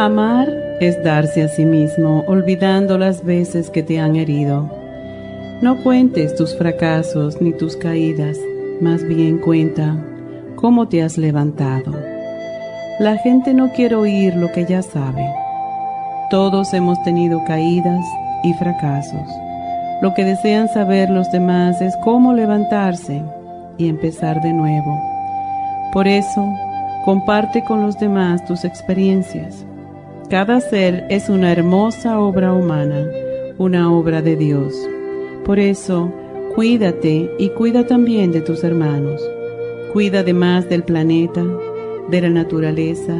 Amar es darse a sí mismo, olvidando las veces que te han herido. No cuentes tus fracasos ni tus caídas, más bien cuenta cómo te has levantado. La gente no quiere oír lo que ya sabe. Todos hemos tenido caídas y fracasos. Lo que desean saber los demás es cómo levantarse y empezar de nuevo. Por eso, comparte con los demás tus experiencias cada ser es una hermosa obra humana, una obra de Dios. Por eso, cuídate y cuida también de tus hermanos. Cuida además del planeta, de la naturaleza,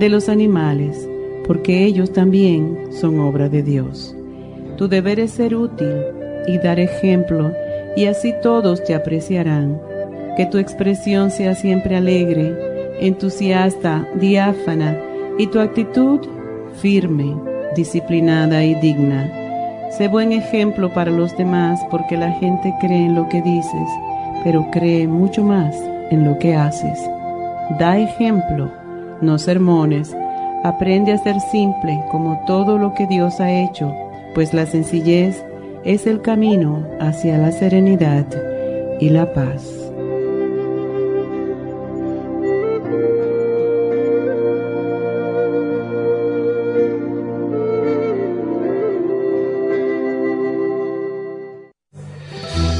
de los animales, porque ellos también son obra de Dios. Tu deber es ser útil y dar ejemplo, y así todos te apreciarán. Que tu expresión sea siempre alegre, entusiasta, diáfana, y tu actitud firme, disciplinada y digna. Sé buen ejemplo para los demás porque la gente cree en lo que dices, pero cree mucho más en lo que haces. Da ejemplo, no sermones. Aprende a ser simple como todo lo que Dios ha hecho, pues la sencillez es el camino hacia la serenidad y la paz.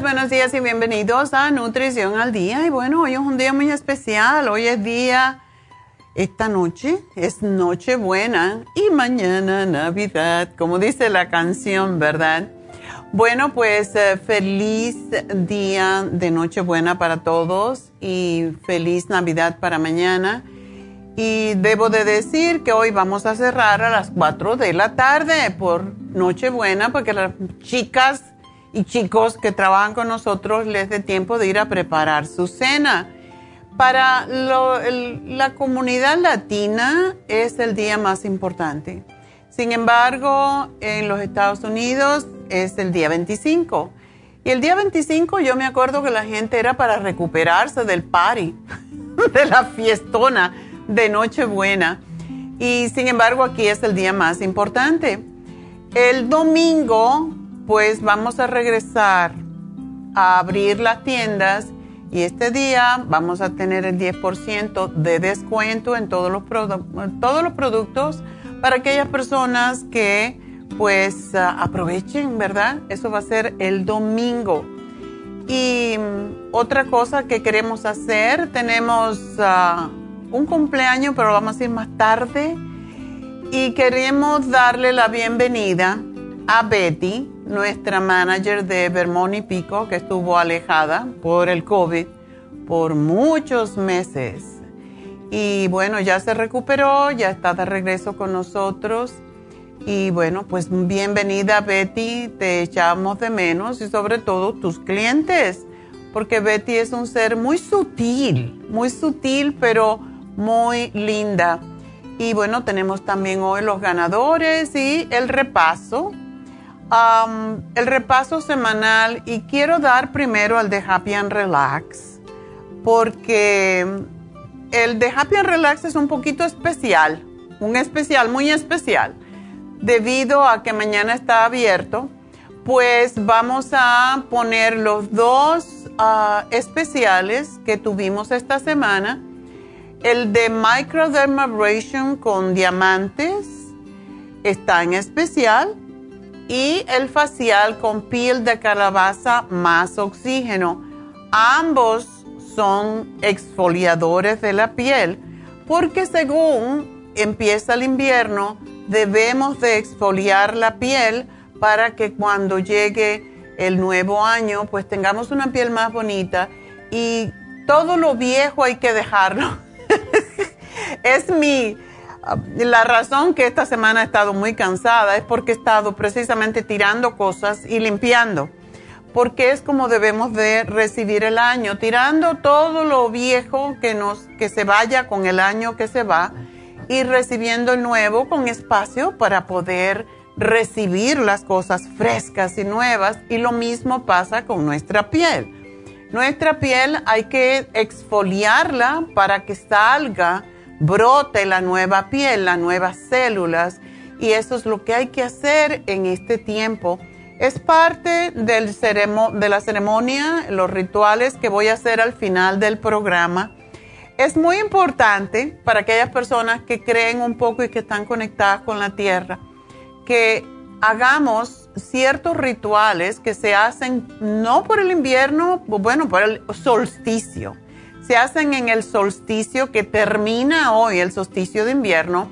Buenos días y bienvenidos a Nutrición al Día. Y bueno, hoy es un día muy especial. Hoy es día, esta noche es Nochebuena y mañana Navidad, como dice la canción, ¿verdad? Bueno, pues eh, feliz día de Nochebuena para todos y feliz Navidad para mañana. Y debo de decir que hoy vamos a cerrar a las 4 de la tarde por Nochebuena porque las chicas y chicos que trabajan con nosotros les dé tiempo de ir a preparar su cena. Para la comunidad latina es el día más importante. Sin embargo, en los Estados Unidos es el día 25. Y el día 25 yo me acuerdo que la gente era para recuperarse del party, de la fiestona de Nochebuena. Y sin embargo, aquí es el día más importante. El domingo, pues vamos a regresar a abrir las tiendas y este día vamos a tener el 10% de descuento en todos los, todos los productos para aquellas personas que pues aprovechen, ¿verdad? Eso va a ser el domingo. Y mm, otra cosa que queremos hacer, tenemos ah, un cumpleaños, pero vamos a ir más tarde. Y queremos darle la bienvenida a Betty, nuestra manager de Vermont y Pico, que estuvo alejada por el COVID por muchos meses. Y bueno, ya se recuperó, ya está de regreso con nosotros. Y bueno, pues bienvenida Betty, te echamos de menos y sobre todo tus clientes, porque Betty es un ser muy sutil, muy sutil, pero muy linda. Y bueno, tenemos también hoy los ganadores y el repaso. El repaso semanal y quiero dar primero al de Happy and Relax porque el de Happy and Relax es un poquito especial, un especial, muy especial, debido a que mañana está abierto, pues vamos a poner los dos ah, especiales que tuvimos esta semana. El de microdermabrasion con diamantes está en especial y el facial con piel de calabaza más oxígeno. Ambos son exfoliadores de la piel porque según empieza el invierno debemos de exfoliar la piel para que cuando llegue el nuevo año pues tengamos una piel más bonita y todo lo viejo hay que dejarlo es mi, la razón que esta semana he estado muy cansada es porque he estado precisamente tirando cosas y limpiando, porque es como debemos de recibir el año, tirando todo lo viejo que nos, que se vaya con el año que se va y recibiendo el nuevo con espacio para poder recibir las cosas frescas y nuevas y lo mismo pasa con nuestra piel. Nuestra piel hay que exfoliarla para que salga brote la nueva piel, las nuevas células. Y eso es lo que hay que hacer en este tiempo. Es parte del de la ceremonia, los rituales que voy a hacer al final del programa. Es muy importante para aquellas personas que creen un poco y que están conectadas con la tierra, que hagamos ciertos rituales que se hacen no por el invierno, bueno, por el solsticio se hacen en el solsticio que termina hoy, el solsticio de invierno.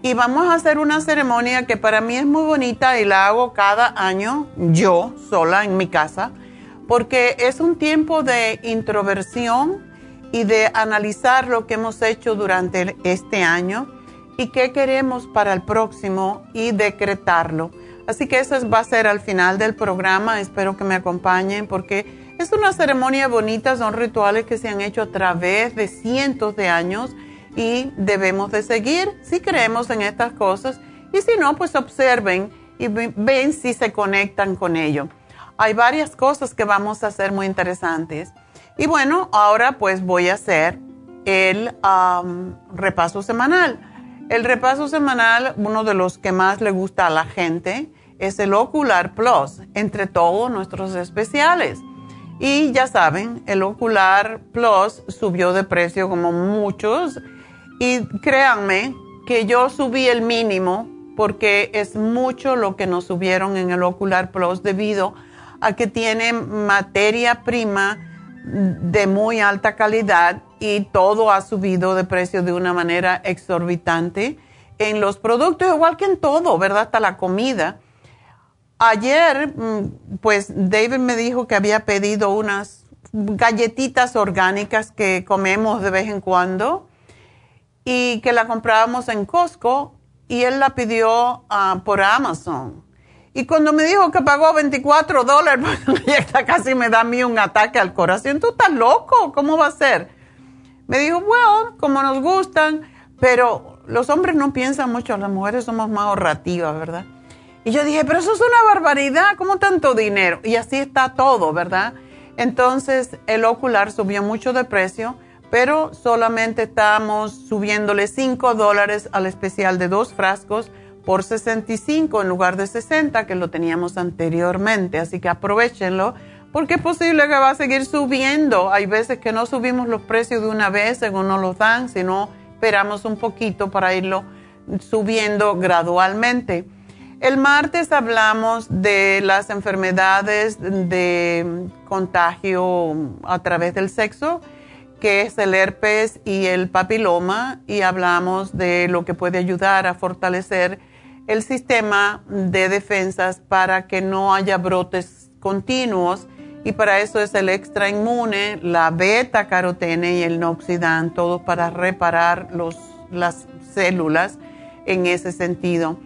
Y vamos a hacer una ceremonia que para mí es muy bonita y la hago cada año yo sola en mi casa, porque es un tiempo de introversión y de analizar lo que hemos hecho durante este año y qué queremos para el próximo y decretarlo. Así que eso va a ser al final del programa. Espero que me acompañen porque es una ceremonia bonita, son rituales que se han hecho a través de cientos de años y debemos de seguir si creemos en estas cosas y si no, pues observen y ven si se conectan con ello. Hay varias cosas que vamos a hacer muy interesantes. Y bueno, ahora pues voy a hacer el repaso semanal. El repaso semanal, uno de los que más le gusta a la gente, es el Ocular Plus, entre todos nuestros especiales. Y ya saben, el Ocular Plus subió de precio como muchos. Y créanme que yo subí el mínimo porque es mucho lo que nos subieron en el Ocular Plus debido a que tiene materia prima de muy alta calidad y todo ha subido de precio de una manera exorbitante en los productos, igual que en todo, ¿verdad? Hasta la comida. Ayer, mm, pues David me dijo que había pedido unas galletitas orgánicas que comemos de vez en cuando y que la comprábamos en Costco y él la pidió ah, por Amazon. Y cuando me dijo que pagó 24 dólares, pues casi me da a mí un ataque al corazón. ¿Tú estás loco? ¿Cómo va a ser? Me dijo, bueno, como nos gustan, pero los hombres no piensan mucho, las mujeres somos más ahorrativas, ¿verdad? Y yo dije, pero eso es una barbaridad, ¿cómo tanto dinero? Y así está todo, ¿verdad? Entonces el ocular subió mucho de precio, pero solamente estamos subiéndole 5 dólares al especial de dos frascos por 65 en lugar de 60 que lo teníamos anteriormente. Así que aprovechenlo porque es posible que va a seguir subiendo. Hay veces que no subimos los precios de una vez según nos los dan, sino esperamos un poquito para irlo subiendo gradualmente. El martes hablamos de las enfermedades de contagio a través del sexo que es el herpes y el papiloma, y hablamos de lo que puede ayudar a fortalecer el sistema de defensas para que no haya brotes continuos. Y para eso es el extra inmune, la beta carotene y el noxidant, todo para reparar los, las células en ese sentido.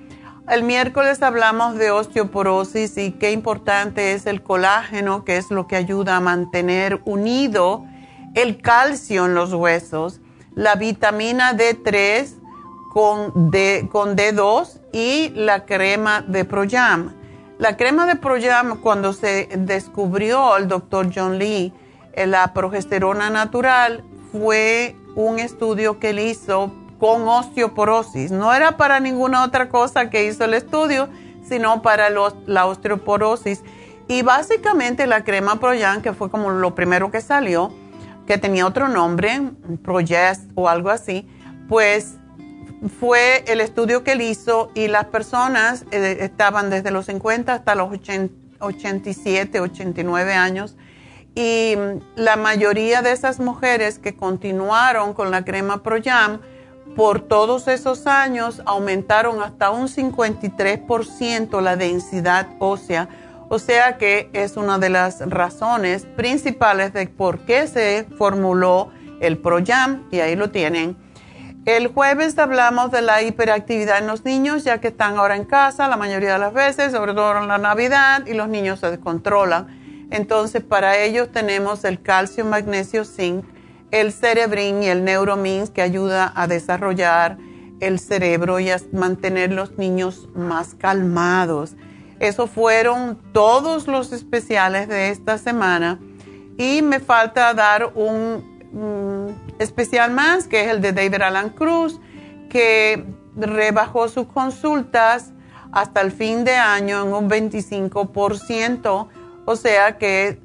El miércoles hablamos de osteoporosis y qué importante es el colágeno, que es lo que ayuda a mantener unido el calcio en los huesos, la vitamina D3 con, D, con D2 y la crema de Proyam. La crema de Proyam, cuando se descubrió el doctor John Lee eh, la progesterona natural, fue un estudio que él hizo con osteoporosis. No era para ninguna otra cosa que hizo el estudio, sino para la osteoporosis. Y básicamente la crema Proyam, que fue como lo primero que salió, que tenía otro nombre, Progest o algo así, pues fue el estudio que él hizo y las personas eh, estaban desde los 50 hasta los 87, 89 años y la mayoría de esas mujeres que continuaron con la crema ProYam por todos esos años aumentaron hasta un 53% la densidad ósea o sea que es una de las razones principales de por qué se formuló el ProYam y ahí lo tienen. El jueves hablamos de la hiperactividad en los niños, ya que están ahora en casa la mayoría de las veces, sobre todo en la Navidad, y los niños se descontrolan. Entonces, para ellos tenemos el calcio, magnesio, zinc, el cerebrin y el neuromins que ayuda a desarrollar el cerebro y a mantener los niños más calmados. Esos fueron todos los especiales de esta semana. Y me falta dar un especial más, que es el de David Alan Cruz, que rebajó sus consultas hasta el fin de año en un 25%. O sea que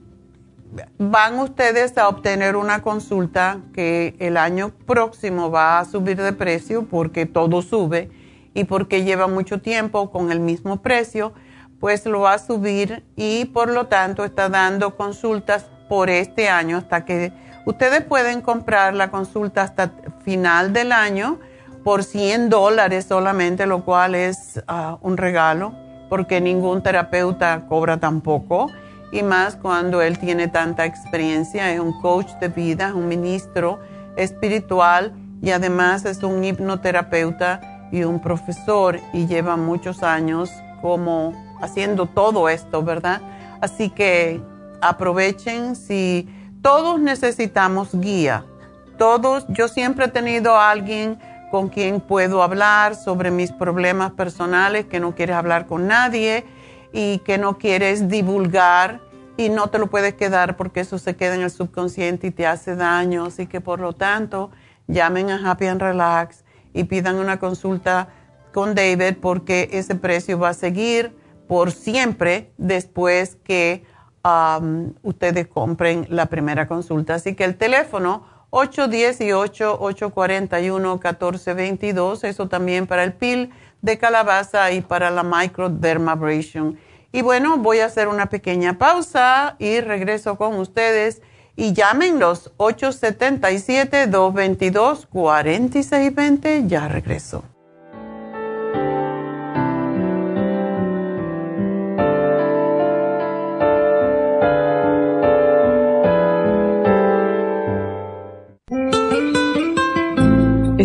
van ustedes a obtener una consulta que el año próximo va a subir de precio porque todo sube y porque lleva mucho tiempo con el mismo precio pues lo va a subir y por lo tanto está dando consultas por este año hasta que ustedes pueden comprar la consulta hasta final del año por 100 dólares solamente, lo cual es ah, un regalo porque ningún terapeuta cobra tampoco y más cuando él tiene tanta experiencia, es un coach de vida, un ministro espiritual y además es un hipnoterapeuta y un profesor y lleva muchos años como haciendo todo esto, ¿verdad? Así que aprovechen si todos necesitamos guía. Todos, yo siempre he tenido alguien con quien puedo hablar sobre mis problemas personales, que no quieres hablar con nadie y que no quieres divulgar y no te lo puedes quedar porque eso se queda en el subconsciente y te hace daño. Así que por lo tanto, llamen a Happy and Relax y pidan una consulta con David porque ese precio va a seguir por siempre después que um, ustedes compren la primera consulta. Así que el teléfono 818-841-1422, eso también para el PIL de calabaza y para la microdermabrasion. Y bueno, voy a hacer una pequeña pausa y regreso con ustedes. Y llamen los 877-222-4620. Ya regreso.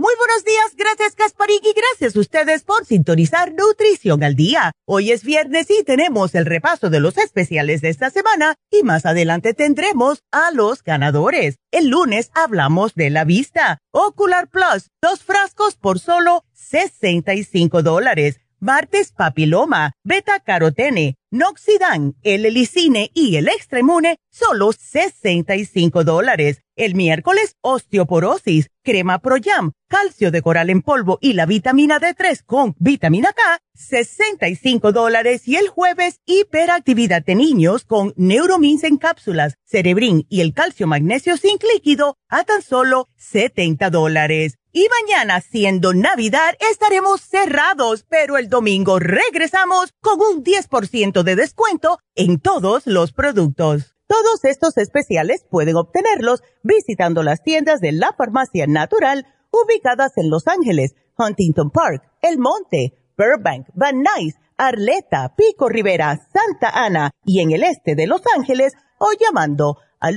Muy buenos días, gracias Kasparik y gracias a ustedes por sintonizar Nutrición al Día. Hoy es viernes y tenemos el repaso de los especiales de esta semana y más adelante tendremos a los ganadores. El lunes hablamos de la vista. Ocular Plus, dos frascos por solo 65 dólares. Martes papiloma, beta carotene, noxidan, el helicine y el extremune, solo 65 dólares. El miércoles, osteoporosis, crema Proyam, calcio de coral en polvo y la vitamina D3 con vitamina K, 65 dólares. Y el jueves, hiperactividad de niños con neuromins en cápsulas, cerebrin y el calcio magnesio zinc líquido a tan solo 70 dólares. Y mañana, siendo Navidad, estaremos cerrados, pero el domingo regresamos con un 10% de descuento en todos los productos. Todos estos especiales pueden obtenerlos visitando las tiendas de la Farmacia Natural ubicadas en Los Ángeles, Huntington Park, El Monte, Burbank, Van Nuys, Arleta, Pico Rivera, Santa Ana y en el este de Los Ángeles o llamando al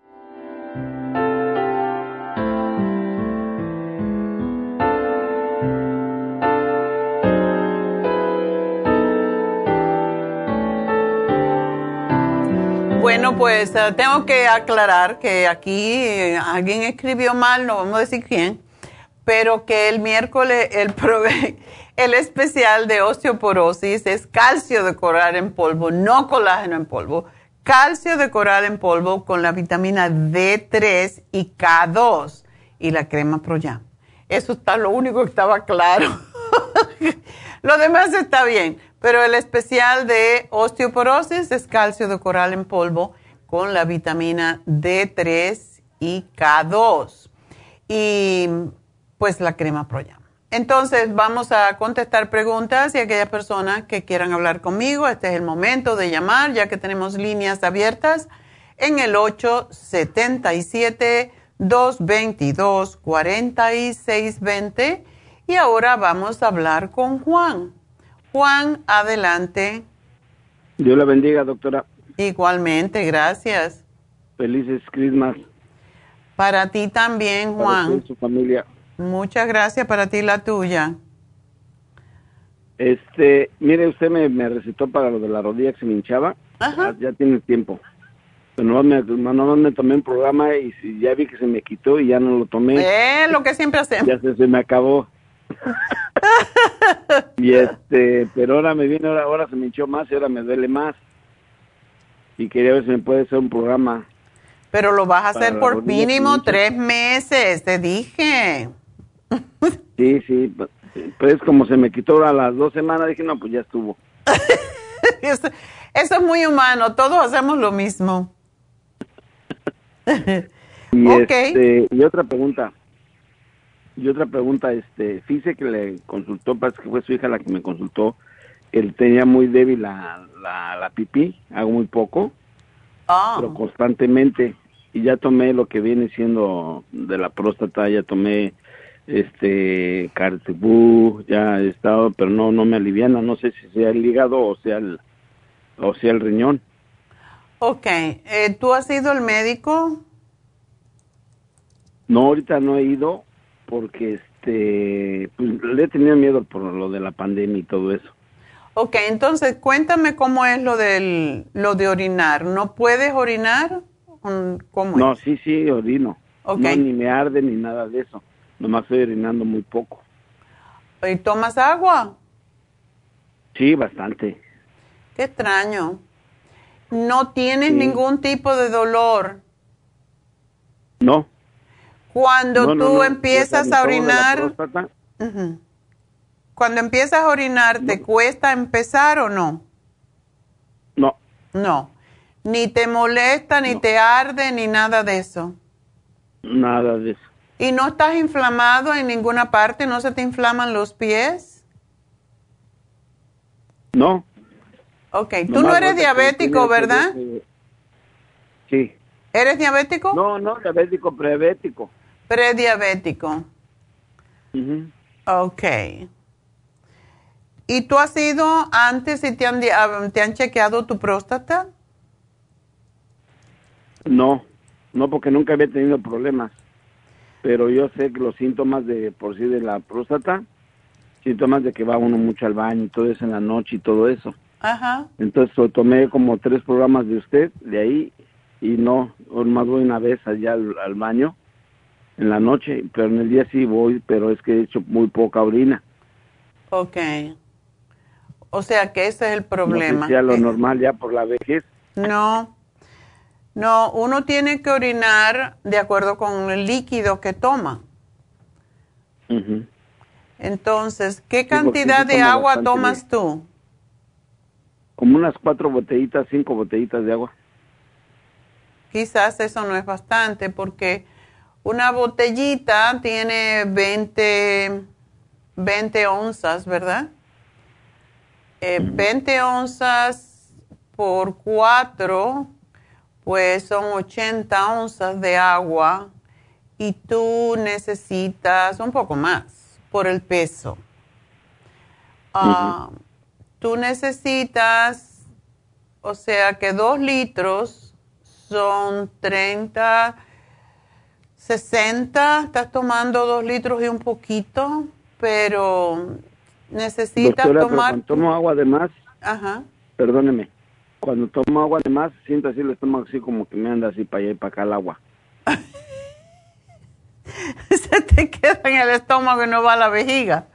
Bueno, pues eh, tengo que aclarar que aquí eh, alguien escribió mal, no vamos a decir quién, pero que el miércoles el, el especial de osteoporosis es calcio de coral en polvo, no colágeno en polvo. Calcio de coral en polvo con la vitamina D3 y K2 y la crema Proyam. Eso está lo único que estaba claro. lo demás está bien, pero el especial de osteoporosis es calcio de coral en polvo con la vitamina D3 y K2. Y pues la crema Proyam. Entonces vamos a contestar preguntas y aquellas personas que quieran hablar conmigo, este es el momento de llamar ya que tenemos líneas abiertas en el 877-222-4620 y ahora vamos a hablar con Juan. Juan, adelante. Dios la bendiga, doctora. Igualmente, gracias. Felices Christmas. Para ti también, Juan. Para su familia. Muchas gracias para ti la tuya. Este, mire, usted me, recetó para lo de la rodilla que se me hinchaba. Ajá. Ya, tiene tiempo. Pero no me, no me tomé un programa y ya vi que se me quitó y ya no lo tomé. Eh, lo que siempre hacemos. Ya se, me acabó. y este, pero ahora me viene, ahora, ahora se me hinchó más y ahora me duele más. Y quería ver si me puede hacer un programa. Pero lo vas a hacer por mínimo tres meses, te dije. Sí, sí, pues como se me quitó a las dos semanas, dije, no, pues ya estuvo. eso, es muy humano, todos hacemos lo mismo. y, este, y otra pregunta, y otra pregunta, este, fíjese que le consultó, parece que fue su hija la que me consultó, él tenía muy débil la, la, la pipí, hago muy poco, ah. pero constantemente, y ya tomé lo que viene siendo de la próstata, ya tomé este cartibú, ya he estado, pero no no me aliviana, no sé si sea el hígado o sea el o sea el riñón. Ok, eh, ¿tú has ido al médico? No, ahorita no he ido porque este pues, le he tenido miedo por lo de la pandemia y todo eso. Ok, entonces cuéntame cómo es lo del lo de orinar. ¿No puedes orinar? ¿Cómo no, sí, sí, orino. Okay. No, ni me arde ni nada de eso Nomás estoy orinando muy poco. ¿Y tomas agua? Sí, bastante. Qué extraño. ¿No tienes ningún tipo de dolor? No. Cuando tú empiezas a orinar, cuando empiezas a orinar, ¿te cuesta empezar o no? No. No. Ni te molesta, ni te arde, ni nada de eso. Nada de eso. ¿Y no estás inflamado en ninguna parte? ¿No se te inflaman los pies? No. Ok, tú no eres diabético, ¿verdad? Sí. ¿Eres diabético? No, no, diabético, prediabético. Prediabético. Ok. ¿Y tú has ido antes y te han, te han chequeado tu próstata? No, no, porque nunca había tenido problemas. Pero yo sé que los síntomas de por sí de la próstata, síntomas de que va uno mucho al baño y todo eso en la noche y todo eso. Ajá. Entonces tomé como tres programas de usted de ahí y no, más voy una vez allá al, baño en la noche, pero en el día sí voy, pero es que he hecho muy poca orina. Ok. O sea que ese es el problema. No lo normal ya por la vejez. No, no, uno tiene que orinar de acuerdo con el líquido que toma. Entonces, ¿qué cantidad de agua tomas tú? Como unas cuatro botellitas, cinco botellitas de agua. Quizás eso no es bastante porque una botellita tiene 20, 20 onzas, ¿verdad? 20 eh, onzas por 4, pues son 80 onzas de agua y tú necesitas un poco más por el peso. Ah, tú necesitas, o sea que 2 litros son 30, 60, estás tomando 2 litros y un poquito, pero necesitas tomar... Cuando tomo agua de más, Ajá. perdóneme, cuando tomo agua de más, siento así el estómago así como que me anda así para allá y para acá el agua. Se te queda en el estómago y no va a la vejiga.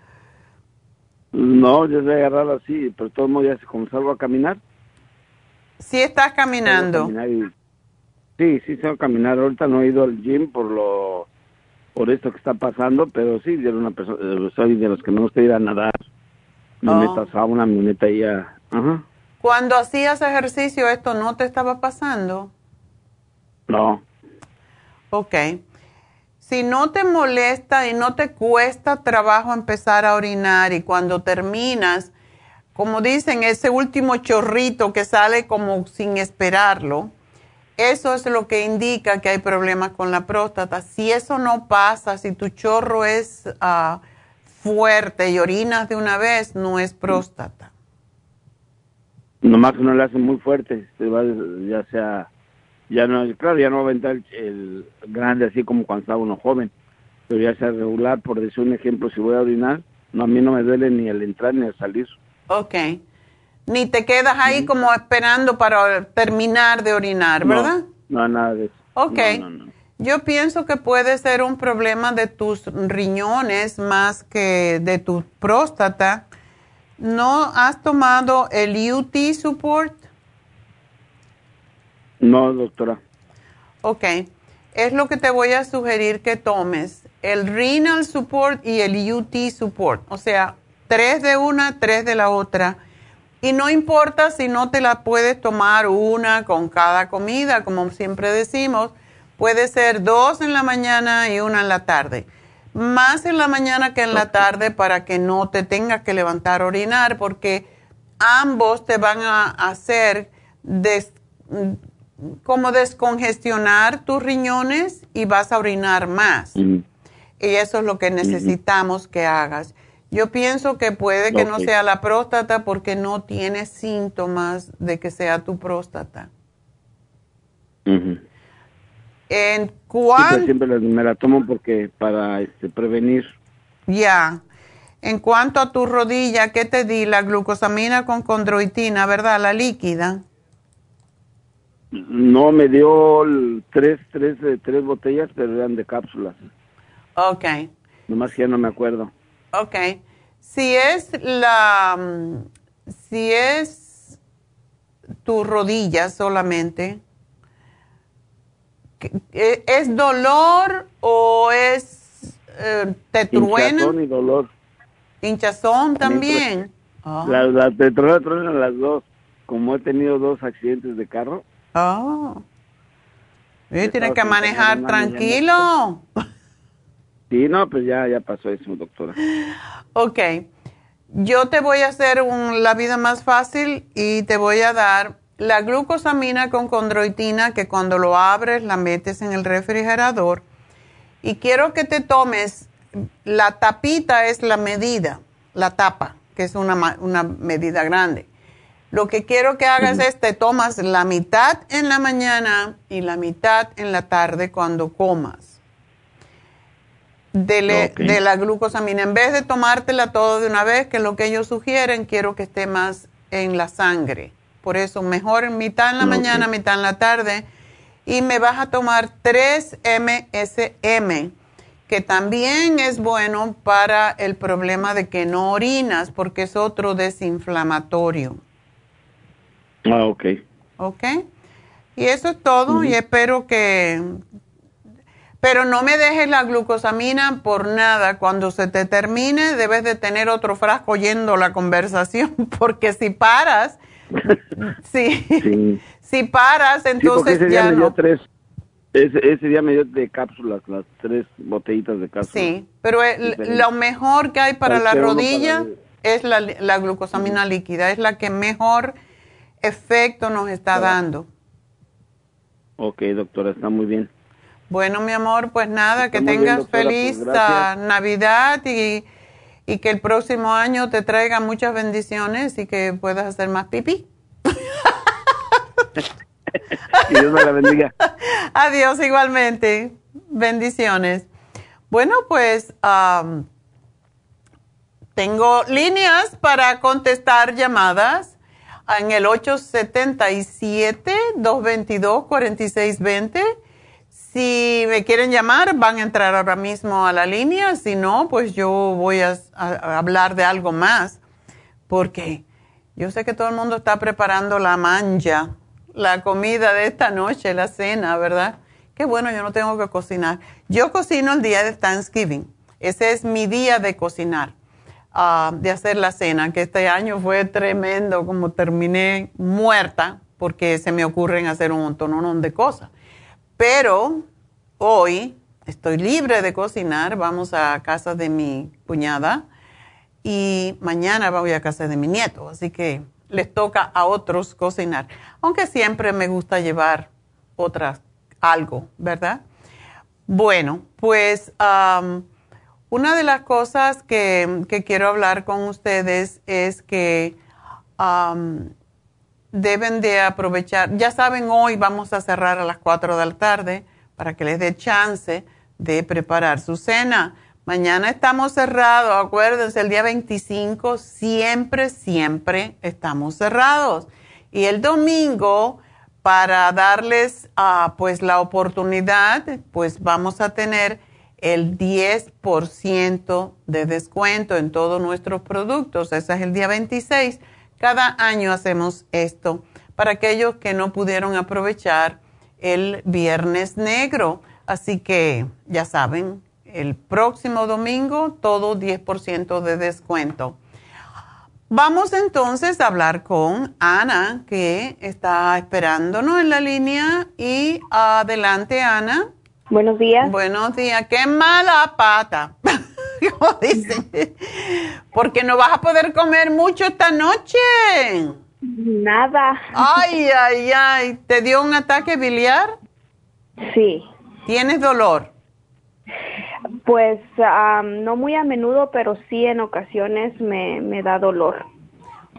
No, yo sé agarrarlo así, pero todo modo ya como salgo a caminar. Sí estás caminando. Sí, sí a caminar. Ahorita no he ido al gym por lo por esto que está pasando, pero sí, yo una persona, eh, soy de los que no gusta ir a nadar. Me oh. metas a una mineta y ya. Ajá. Cuando hacías ejercicio, ¿esto no te estaba pasando? No. Ok. Si no te molesta y no te cuesta trabajo empezar a orinar y cuando terminas, como dicen, ese último chorrito que sale como sin esperarlo, eso es lo que indica que hay problemas con la próstata. Si eso no pasa, si tu chorro es ah, fuerte y orinas de una vez, no es próstata. Nomás que no le hace muy fuerte, ya sea, ya no, claro, ya no va a aventar el, grande así como cuando estaba uno joven, pero ya sea regular, por decir un ejemplo, si voy a orinar, no, a mí no me duele ni el entrar ni el salir. Ok ni te quedas ahí como esperando para terminar de orinar, ¿verdad? No, nada de eso. Ok. Yo pienso que puede ser un problema de tus riñones más que de tu próstata. ¿No has tomado el UT Support? No, doctora. Ok. Es lo que te voy a sugerir que tomes. El Renal Support y el UT Support. O sea, tres de una, tres de la otra y no importa si no te la puedes tomar una con cada comida, como siempre decimos, puede ser dos en la mañana y una en la tarde. Más en la mañana que en la tarde para que no te tengas que levantar a orinar, porque ambos te van a hacer como descongestionar tus riñones y vas a orinar más. Y eso es lo que necesitamos que hagas. Yo pienso que puede que no sea la próstata porque no tiene síntomas de que sea tu próstata. ¿En cuánto? siempre me la tomo porque para este, prevenir. Ya. En cuanto a tu rodilla, ¿qué te di? La glucosamina con condroitina, ¿verdad? La líquida. No, me dio tres, tres, tres botellas, pero eran de cápsulas. Ok. Nomás que ya no me acuerdo. Ok. Si es la, mm, si es tu rodilla solamente, ¿e, ¿es dolor o es eh, te truena? Hinchazón y dolor. Hinchazón también. Ah. Las la, te truenan las dos. Como he tenido dos accidentes de carro. Ah. tienes que manejar tranquilo. Sí, no, pues ya, ya pasó eso, doctora. Ok. Yo te voy a hacer la vida más fácil y te voy a dar la glucosamina con condroitina que cuando lo abres la metes en el refrigerador. Y quiero que te tomes, la tapita es la medida, la tapa, que es una, una medida grande. Lo que quiero que hagas es te tomas la mitad en la mañana y la mitad en la tarde cuando comas de, la glucosamina. En vez de tomártela todo de una vez, que es lo que ellos sugieren, quiero que esté más en la sangre. Por eso, mejor mitad en la mañana, mitad en la tarde. Y me vas a tomar 3 MSM, que también es bueno para el problema de que no orinas, porque es otro desinflamatorio. Ah, ok. Ok. Y eso es todo, y espero que pero no me dejes la glucosamina por nada. Cuando se te termine, debes de tener otro frasco oyendo la conversación, porque si paras, sí, si paras, entonces ese día ya me dio tres, ese, día me dio de cápsulas, las tres botellitas de cápsulas. Sí, pero lo mejor que hay para la rodilla es la, la, glucosamina líquida, es la que mejor efecto nos está dando. Ok, doctora, está muy bien. Bueno, mi amor, pues nada, que tengas pues, feliz ah, Navidad y, que el próximo año te traiga muchas bendiciones y que puedas hacer más pipí. Dios me la bendiga. Adiós igualmente. Bendiciones. Bueno, pues tengo líneas para contestar llamadas en el 877-222-4620 si me quieren llamar, van a entrar ahora mismo a la línea. Si no, pues yo voy a, hablar de algo más. Porque yo sé que todo el mundo está preparando la mancha, la comida de esta noche, la cena, ¿verdad? Qué bueno, yo no tengo que cocinar. Yo cocino el día de Thanksgiving. Ese es mi día de cocinar, ah, de hacer la cena, que este año fue tremendo, como terminé muerta, porque se me ocurren hacer un montón de cosas. Pero hoy estoy libre de cocinar, vamos a casa de mi cuñada y mañana voy a casa de mi nieto, así que les toca a otros cocinar, aunque siempre me gusta llevar otras algo, ¿verdad? Bueno, pues una de las cosas que, quiero hablar con ustedes es que deben de aprovechar, ya saben, hoy vamos a cerrar a las 4 de la tarde para que les dé chance de preparar su cena. Mañana estamos cerrados, acuérdense, el día 25 siempre, siempre estamos cerrados. Y el domingo, para darles uh, pues la oportunidad, pues vamos a tener el 10% de descuento en todos nuestros productos. Ese es el día 26 cada año hacemos esto para aquellos que no pudieron aprovechar el viernes negro. Así que ya saben, el próximo domingo todo 10% de descuento. Vamos entonces a hablar con Ana, que está esperándonos en la línea. Y adelante, Ana. Buenos días. Buenos días. Qué mala pata. como dicen, porque no vas a poder comer mucho esta noche. Nada. Ay, ay, ay, ¿te dio un ataque biliar? Sí. ¿Tienes dolor? Pues no muy a menudo, pero sí en ocasiones me, me da dolor.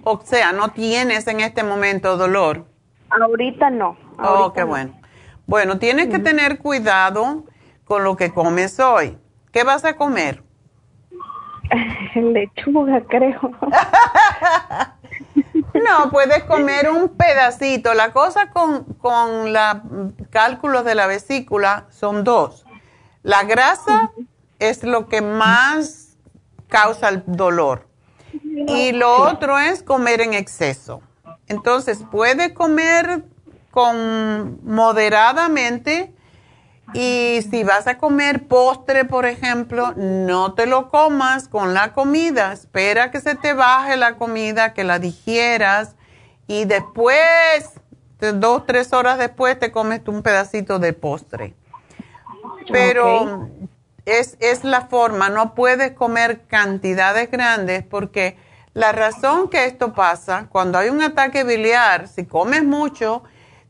O sea, ¿no tienes en este momento dolor? Ahorita no. oh, qué bueno. Bueno, tienes que tener cuidado con lo que comes hoy. ¿Qué vas a comer? Lechuga, creo. no, puedes comer un pedacito. La cosa con, con los cálculos de la vesícula son dos. La grasa es lo que más causa el dolor. Y lo otro es comer en exceso. Entonces, puede comer con moderadamente y si vas a comer postre, por ejemplo, no te lo comas con la comida. Espera que se te baje la comida, que la digieras y después, dos, tres horas después, te comes un pedacito de postre. Pero es, es la forma, no puedes comer cantidades grandes porque la razón que esto pasa, cuando hay un ataque biliar, si comes mucho,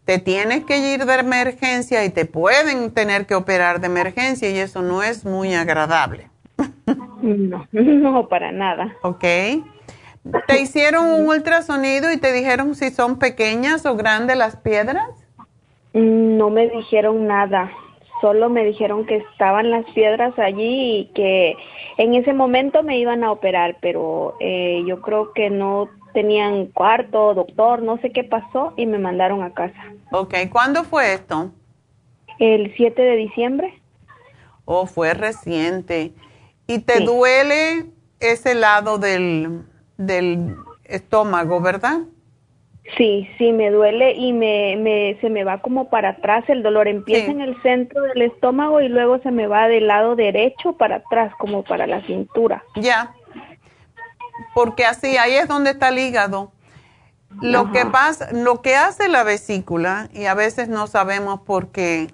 te tienes que ir de emergencia y te pueden tener que operar de emergencia y eso no es muy agradable. No, no, para nada. Ok. ¿Te hicieron un ultrasonido y te dijeron si son pequeñas o grandes las piedras? No me dijeron nada, solo me dijeron que estaban las piedras allí y que en ese momento me iban a operar, pero eh, yo creo que no tenían cuarto, doctor, no sé qué pasó y me mandaron a casa. Ok, ¿cuándo fue esto? El 7 de diciembre. Oh, fue reciente. ¿Y te duele ese lado del, del estómago, verdad? Sí, sí, me duele y me, me, se me va como para atrás el dolor. Empieza en el centro del estómago y luego se me va del lado derecho para atrás, como para la cintura. Ya, porque así, ahí es donde está el hígado. Lo que pasa, lo que hace la vesícula, y a veces no sabemos por qué,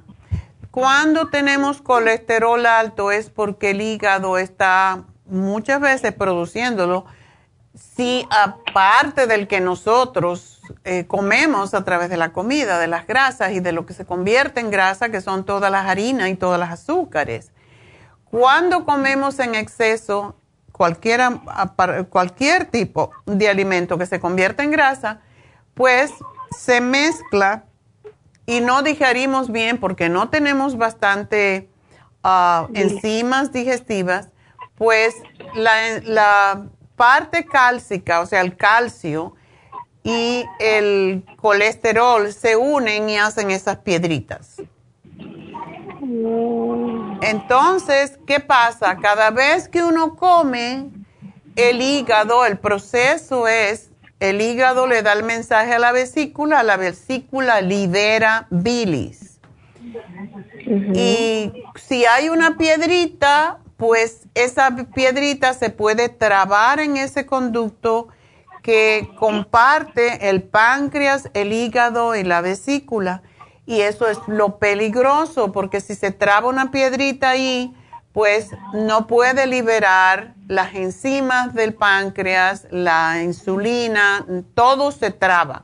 cuando tenemos colesterol alto es porque el hígado está muchas veces produciéndolo, si aparte del que nosotros eh, comemos a través de la comida, de las grasas y de lo que se convierte en grasa, que son todas las harinas y todas las azúcares. Cuando comemos en exceso, cualquiera, cualquier tipo de alimento que se convierta en grasa, pues se mezcla y no digerimos bien porque no tenemos bastante ah, enzimas digestivas, pues la, la parte cálcica, o sea, el calcio y el colesterol se unen y hacen esas piedritas. Entonces, ¿qué pasa? Cada vez que uno come, el hígado, el proceso es, el hígado le da el mensaje a la vesícula, la vesícula libera bilis. Y si hay una piedrita, pues esa piedrita se puede trabar en ese conducto que comparte el páncreas, el hígado y la vesícula y eso es lo peligroso porque si se traba una piedrita ahí, pues no puede liberar las enzimas del páncreas, la insulina, todo se traba.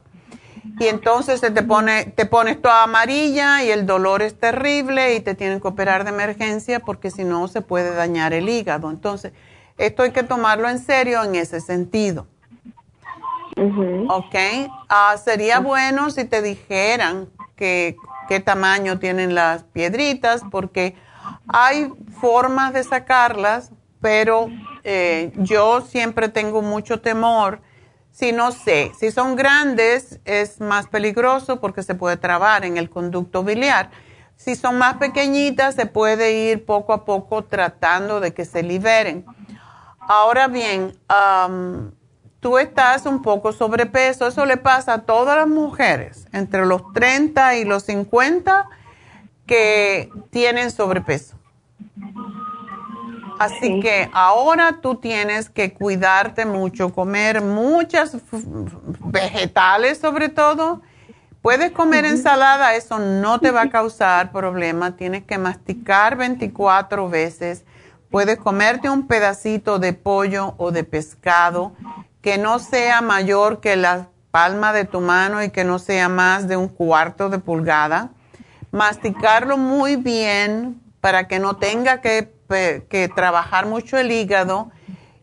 Y entonces se te pone, te pones toda amarilla y el dolor es terrible y te tienen que operar de emergencia porque si no se puede dañar el hígado. Entonces, esto hay que tomarlo en serio en ese sentido. Ok, ah, sería bueno si te dijeran qué tamaño tienen las piedritas, porque hay formas de sacarlas, pero eh, yo siempre tengo mucho temor. Si no sé, si son grandes es más peligroso porque se puede trabar en el conducto biliar. Si son más pequeñitas, se puede ir poco a poco tratando de que se liberen. Ahora bien, tú estás un poco sobrepeso. Eso le pasa a todas las mujeres entre los 30 y los 50 que tienen sobrepeso. Así que ahora tú tienes que cuidarte mucho, comer muchas vegetales sobre todo. Puedes comer ensalada, eso no te va a causar problema. Tienes que masticar 24 veces. Puedes comerte un pedacito de pollo o de pescado que no sea mayor que la palma de tu mano y que no sea más de un cuarto de pulgada. Masticarlo muy bien para que no tenga que, trabajar mucho el hígado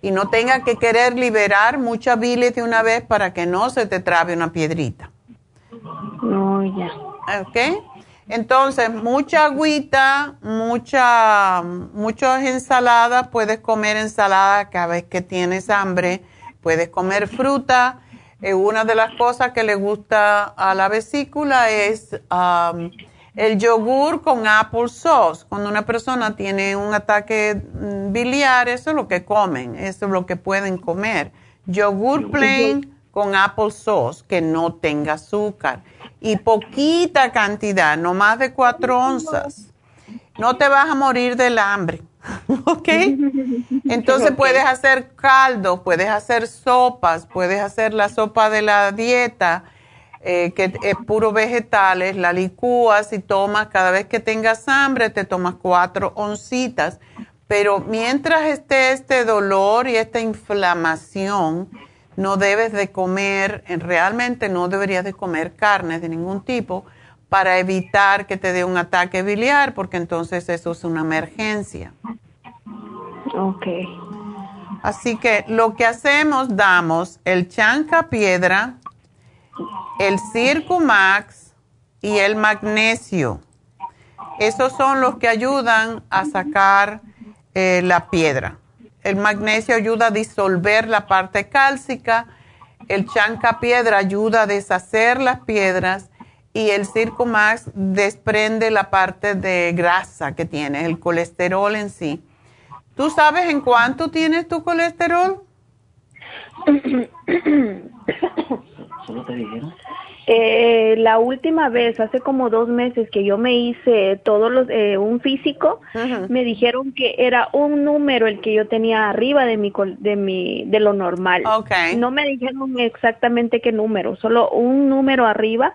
y no tenga que querer liberar mucha bilis de una vez para que no se te trabe una piedrita. No, ya. ¿Ok? Entonces, mucha agüita, mucha, muchas ensaladas, puedes comer ensalada cada vez que tienes hambre Puedes comer fruta. Eh, una de las cosas que le gusta a la vesícula es El yogur con apple sauce. Cuando una persona tiene un ataque mm, biliar, eso es lo que comen, eso es lo que pueden comer. Yogur plain con apple sauce que no tenga azúcar y poquita cantidad, no más de cuatro onzas. No te vas a morir del hambre, ¿ok? Entonces puedes hacer caldo, puedes hacer sopas, puedes hacer la sopa de la dieta eh, que es puro vegetales, la licúas y tomas, cada vez que tengas hambre te tomas cuatro oncitas, pero mientras esté este dolor y esta inflamación, no debes de comer, realmente no deberías de comer carne de ningún tipo para evitar que te dé un ataque biliar, porque entonces eso es una emergencia. Ok. Así que lo que hacemos, damos el chanca piedra, el Circumax y el magnesio. Esos son los que ayudan a sacar eh, la piedra. El magnesio ayuda a disolver la parte cálcica, el chanca piedra ayuda a deshacer las piedras y el Circumax desprende la parte de grasa que tiene, el colesterol en sí. ¿Tú sabes en cuánto tienes tu colesterol? ¿Solo te dijeron? Eh, la última vez, hace como dos meses que yo me hice todos los, eh, un físico, me dijeron que era un número el que yo tenía arriba de mi, de mi, de lo normal. Okay. No me dijeron exactamente qué número, solo un número arriba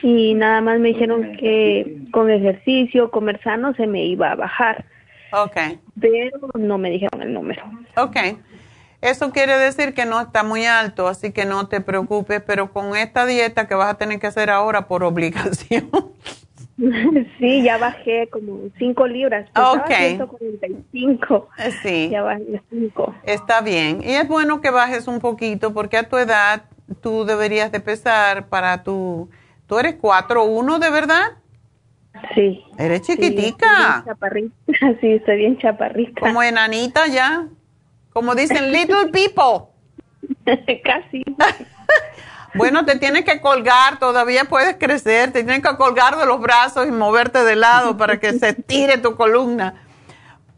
y nada más me dijeron que con ejercicio, comer sano se me iba a bajar. Okay. Pero no me dijeron el número. Okay. Eso quiere decir que no está muy alto, así que no te preocupes, pero con esta dieta que vas a tener que hacer ahora por obligación. Sí, ya bajé como 5 libras. Ok. 145. Sí. Ya bajé 5. Está bien. Y es bueno que bajes un poquito porque a tu edad tú deberías de pesar para tu... ¿Tú eres 4'1 de verdad? Sí. Eres chiquitica. Sí, chaparrita. Sí, estoy bien chaparrita. Como enanita ya. Como dicen, little people. Casi. bueno, te tienes que colgar, todavía puedes crecer, te tienes que colgar de los brazos y moverte de lado para que se tire tu columna.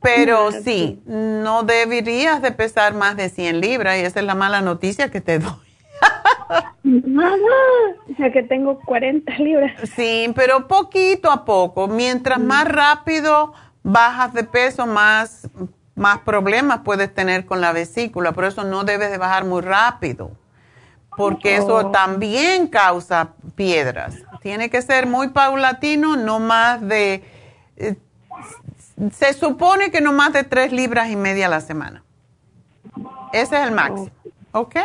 Pero sí, no deberías de pesar más de 100 libras y esa es la mala noticia que te doy. o sea que tengo 40 libras. Sí, pero poquito a poco. Mientras más rápido bajas de peso, más más problemas puedes tener con la vesícula, por eso no debes de bajar muy rápido, porque eso oh. también causa piedras. Tiene que ser muy paulatino, no más de, eh, se supone que no más de tres libras y media a la semana. Ese es el máximo, ¿ok?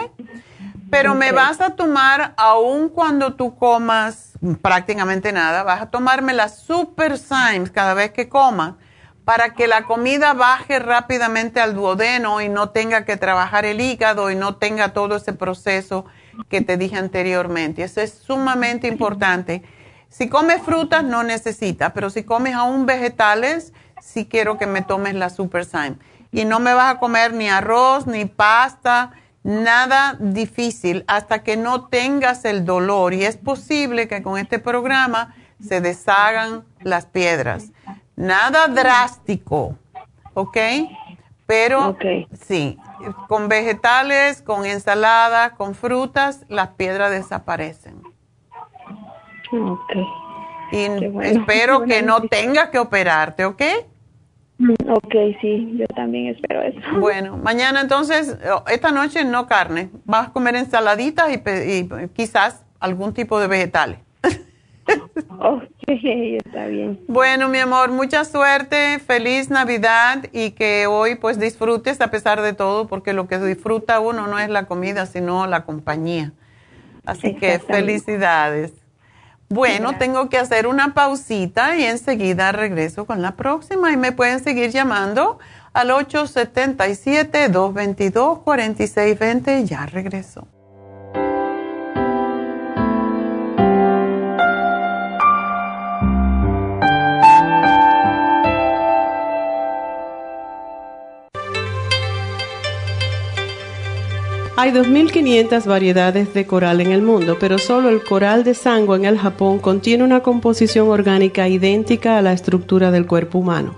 Pero me vas a tomar, aun cuando tú comas prácticamente nada, vas a tomarme las Super Symes cada vez que comas para que la comida baje rápidamente al duodeno y no tenga que trabajar el hígado y no tenga todo ese proceso que te dije anteriormente. Eso es sumamente importante. Si comes frutas, no necesitas, pero si comes aún vegetales, sí quiero que me tomes la Super Y no me vas a comer ni arroz, ni pasta, nada difícil hasta que no tengas el dolor. Y es posible que con este programa se deshagan las piedras. Nada drástico, ¿ok? Pero sí, con vegetales, con ensalada, con frutas, las piedras desaparecen. Ok. Y espero que no tengas que operarte, ¿ok? Mm, ok, sí, yo también espero eso. Bueno, mañana entonces, esta noche no carne, vas a comer ensaladitas y, y quizás algún tipo de vegetales. Ok, está bien. Bueno, mi amor, mucha suerte, feliz Navidad y que hoy pues disfrutes a pesar de todo, porque lo que disfruta uno no es la comida, sino la compañía. Así que felicidades. Bueno, tengo que hacer una pausita y enseguida regreso con la próxima y me pueden seguir llamando al 877-222-4620. Ya regreso. Hay 2.500 variedades de coral en el mundo, pero solo el coral de sangre en el Japón contiene una composición orgánica idéntica a la estructura del cuerpo humano.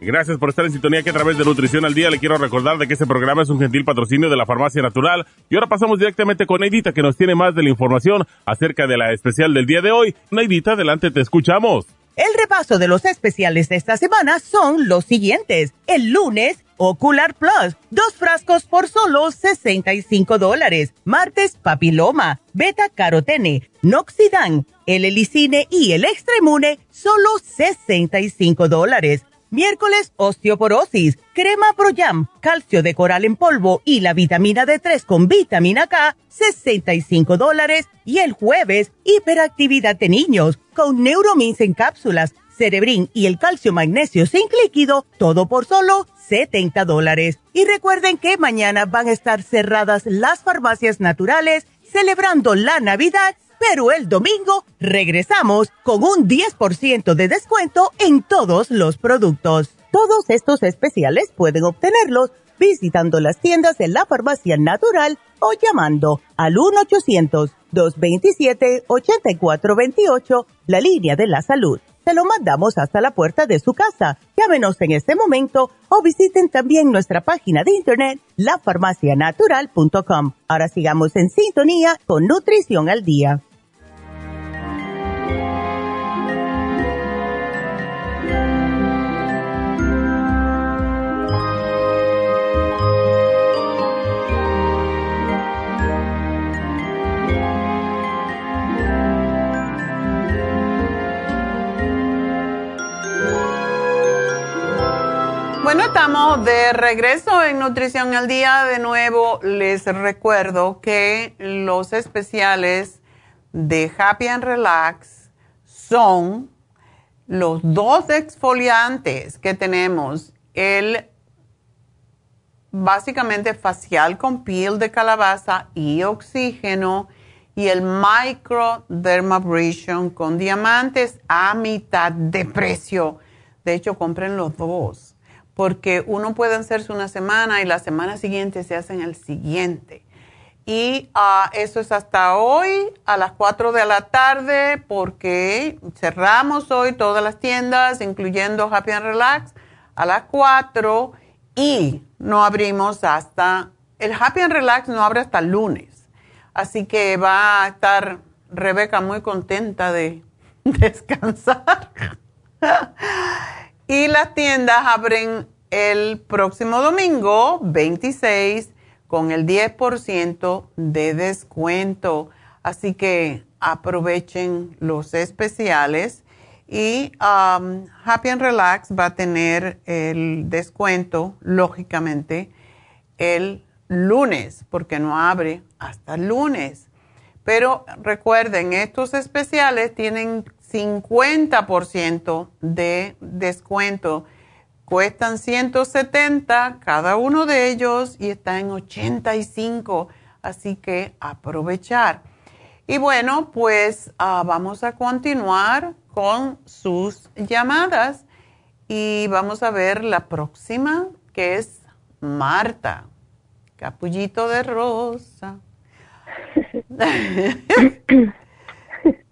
Gracias por estar en sintonía que a través de Nutrición al Día le quiero recordar de que este programa es un gentil patrocinio de la Farmacia Natural. Y ahora pasamos directamente con Neidita que nos tiene más de la información acerca de la especial del día de hoy. Neidita, adelante, te escuchamos. El repaso de los especiales de esta semana son los siguientes. El lunes, Ocular Plus, dos frascos por solo 65 dólares. Martes, Papiloma, Beta Carotene, Noxidan, el Helicine y el Extremune, solo 65 dólares. Miércoles, osteoporosis, crema Proyam, calcio de coral en polvo y la vitamina D3 con vitamina K, 65 dólares. Y el jueves, hiperactividad de niños, con Neuromins en cápsulas, Cerebrin y el calcio magnesio zinc líquido, todo por solo 70 dólares. Y recuerden que mañana van a estar cerradas las farmacias naturales celebrando la Navidad pero el domingo regresamos con un 10% de descuento en todos los productos. Todos estos especiales pueden obtenerlos visitando las tiendas de la farmacia natural o llamando al 1-800-227-8428, la línea de la salud. Se lo mandamos hasta la puerta de su casa. Llámenos en este momento o visiten también nuestra página de internet, lafarmacianatural.com. Ahora sigamos en sintonía con Nutrición al Día. Estamos de regreso en Nutrición al Día. De nuevo, les recuerdo que los especiales de Happy and Relax son los dos exfoliantes que tenemos. El básicamente facial con piel de calabaza y oxígeno y el microdermabrasion con diamantes a mitad de precio. De hecho, compren los dos porque uno puede hacerse una semana y la semana siguiente se hacen el siguiente. Y ah, eso es hasta hoy a las 4 de la tarde porque cerramos hoy todas las tiendas, incluyendo Happy and Relax, a las 4 y no abrimos hasta, el Happy and Relax no abre hasta el lunes. Así que va a estar Rebeca muy contenta de descansar. Y las tiendas abren el próximo domingo, 26, con el 10% de descuento. Así que aprovechen los especiales. Y um, Happy and Relax va a tener el descuento, lógicamente, el lunes, porque no abre hasta el lunes. Pero recuerden, estos especiales tienen 50% de descuento. Cuestan 170 cada uno de ellos y está en 85, así que aprovechar. Y bueno, pues ah, vamos a continuar con sus llamadas y vamos a ver la próxima, que es Marta, capullito de rosa.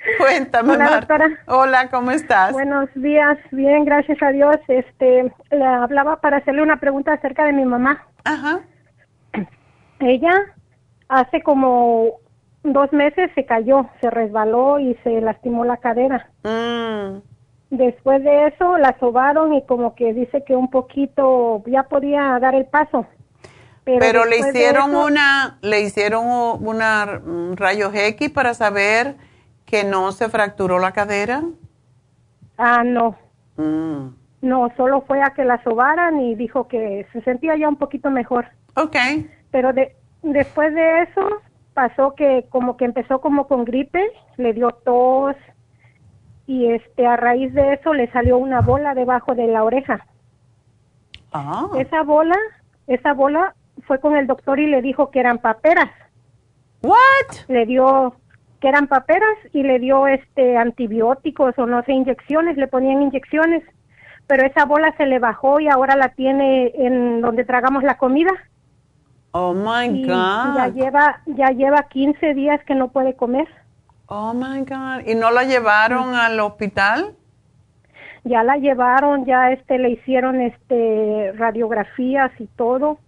Cuéntame, Hola, doctora. Hola, ¿cómo estás? Buenos días, bien, gracias a Dios. Este, le hablaba para hacerle una pregunta acerca de mi mamá. Ajá. Ella hace como dos meses se cayó, se resbaló y se lastimó la cadera. Mm. Después de eso la sobaron y como que dice que un poquito ya podía dar el paso. Pero, le hicieron una, le hicieron una un rayo X para saber que no se fracturó la cadera? Ah, no. Mm. No, solo fue a que la sobaran y dijo que se sentía ya un poquito mejor. Ok. Pero de, después de eso pasó que como que empezó como con gripe, le dio tos y este a raíz de eso le salió una bola debajo de la oreja. Ah. Esa bola, esa bola fue con el doctor y le dijo que eran paperas. What? Le dio que eran paperas y le dio este antibióticos o no sé inyecciones, le ponían inyecciones, pero esa bola se le bajó y ahora la tiene en donde tragamos la comida. Oh my Y God. ya lleva ya lleva 15 días que no puede comer. Oh my God. ¿Y no la llevaron al hospital? Ya la llevaron, ya este le hicieron este radiografías y todo,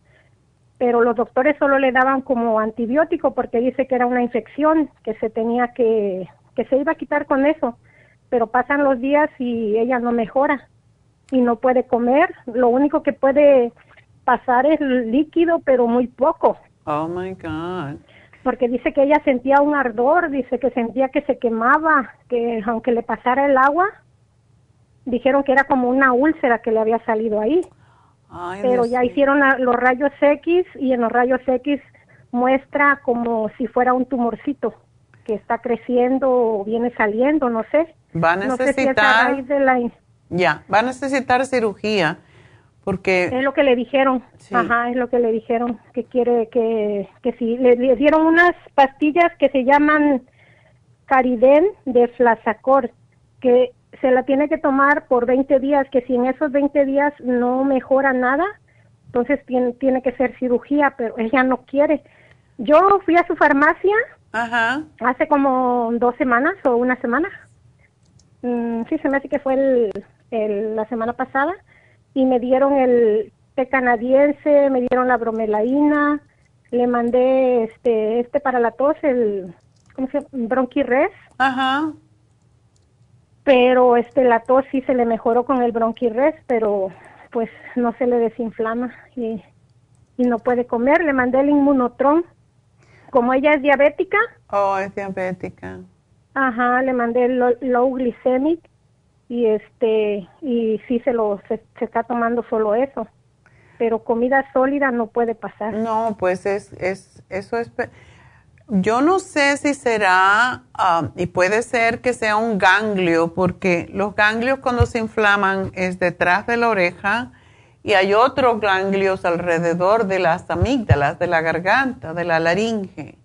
pero los doctores solo le daban como antibiótico porque dice que era una infección que se tenía que que se iba a quitar con eso, pero pasan los días y ella no mejora y no puede comer, lo único que puede pasar es líquido, pero muy poco. Oh my God. porque dice que ella sentía un ardor, dice que sentía que se quemaba, que aunque le pasara el agua, dijeron que era como una úlcera que le había salido ahí. Ay, Pero Dios ya hicieron la- los rayos X y en los rayos X muestra como si fuera un tumorcito que está creciendo o viene saliendo, no sé. Va a No sé si es a necesitar, de la... ya, va a necesitar cirugía porque Es lo que le dijeron, Sí. ajá, es lo que le dijeron, que quiere que, que si le, le dieron unas pastillas que se llaman Cariden de Flazacor, que se la tiene que tomar por 20 días, que si en esos 20 días no mejora nada, entonces tiene, tiene que ser cirugía, pero ella no quiere. Yo fui a su farmacia Ajá. hace como dos semanas o una semana. Mm, sí, se me hace que fue el, el- la semana pasada. Y me dieron el té canadiense, me dieron la bromelaína, le mandé este este para la tos, el ¿cómo se llama? Bronquirres. Ajá. Pero este la tos sí se le mejoró con el bronquirres, pero pues no se le desinflama y, y no puede comer. Le mandé el inmunotron. Como ella es diabética, Oh, es diabética. Ajá, le mandé el low, low glycemic y este y sí se lo se, se está tomando solo eso, pero comida sólida no puede pasar. No, pues es, es, eso es, yo no sé si será, ah, y puede ser que sea un ganglio, porque los ganglios cuando se inflaman es detrás de la oreja y hay otros ganglios alrededor de las amígdalas, de la garganta, de la laringe.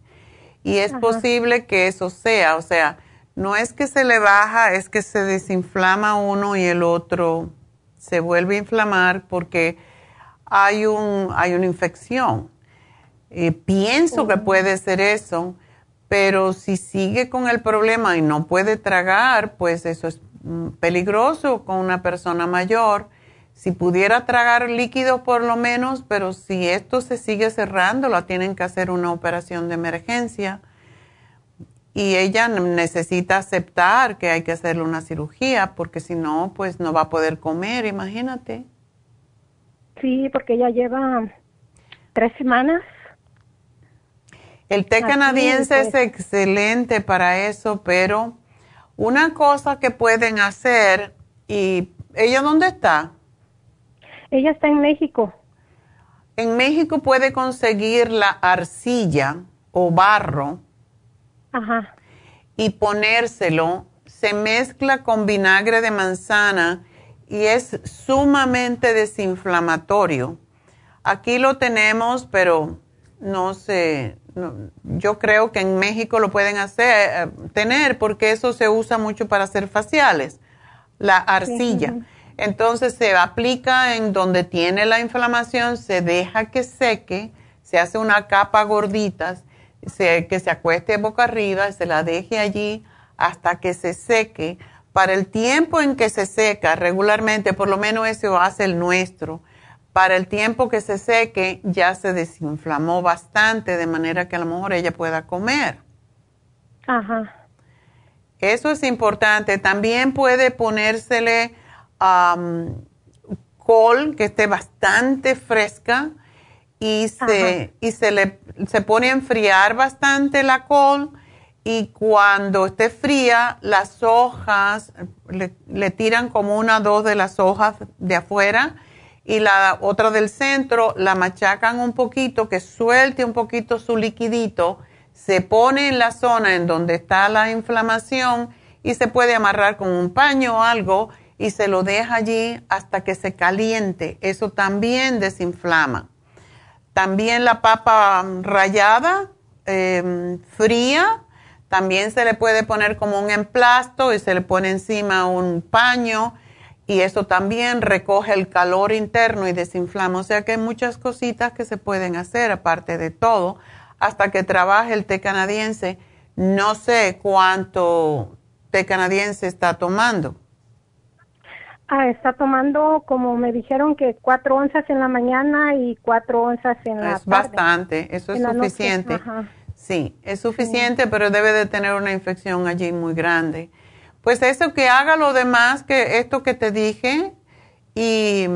Y es Ajá. posible que eso sea, o sea, no es que se le baja, es que se desinflama uno y el otro se vuelve a inflamar porque hay, un, hay una infección. Eh, pienso que puede ser eso, pero si sigue con el problema y no puede tragar, pues eso es mm, peligroso con una persona mayor. Si pudiera tragar líquido por lo menos, pero si esto se sigue cerrando, la tienen que hacer una operación de emergencia. Y ella necesita aceptar que hay que hacerle una cirugía, porque si no, pues no va a poder comer, imagínate. Sí, porque ya lleva tres semanas. El té canadiense es pues. excelente para eso, pero una cosa que pueden hacer, y ¿ella dónde está? Ella está en México. En México puede conseguir la arcilla o barro Ajá. y ponérselo. Se mezcla con vinagre de manzana y es sumamente desinflamatorio. Aquí lo tenemos, pero no sé, no- yo creo que en México lo pueden hacer, eh, tener, porque eso se usa mucho para hacer faciales, la arcilla. Entonces se aplica en donde tiene la inflamación, se deja que seque, se hace una capa gordita, se- que se acueste boca arriba, se la deje allí hasta que se seque. Para el tiempo en que se seca regularmente, por lo menos eso hace el nuestro, para el tiempo que se seque ya se desinflamó bastante, de manera que a lo mejor ella pueda comer. Ajá. Eso es importante. También puede ponérsele am, col que esté bastante fresca y se, y se le se pone a enfriar bastante la col y cuando esté fría las hojas le, tiran como una o dos de las hojas de afuera y la otra del centro la machacan un poquito, que suelte un poquito su liquidito, se pone en la zona en donde está la inflamación y se puede amarrar con un paño o algo y se lo deja allí hasta que se caliente. Eso también desinflama. También la papa rallada, em, fría, también se le puede poner como un emplasto y se le pone encima un paño y eso también recoge el calor interno y desinflama. O sea que hay muchas cositas que se pueden hacer aparte de todo hasta que trabaje el té canadiense. No sé cuánto té canadiense está tomando. Ah, está tomando, como me dijeron, que cuatro onzas en la mañana y cuatro onzas en la tarde. Es bastante, eso es suficiente. Sí, es suficiente, pero debe de tener una infección allí muy grande. Pues eso que haga lo demás, que esto que te dije, y,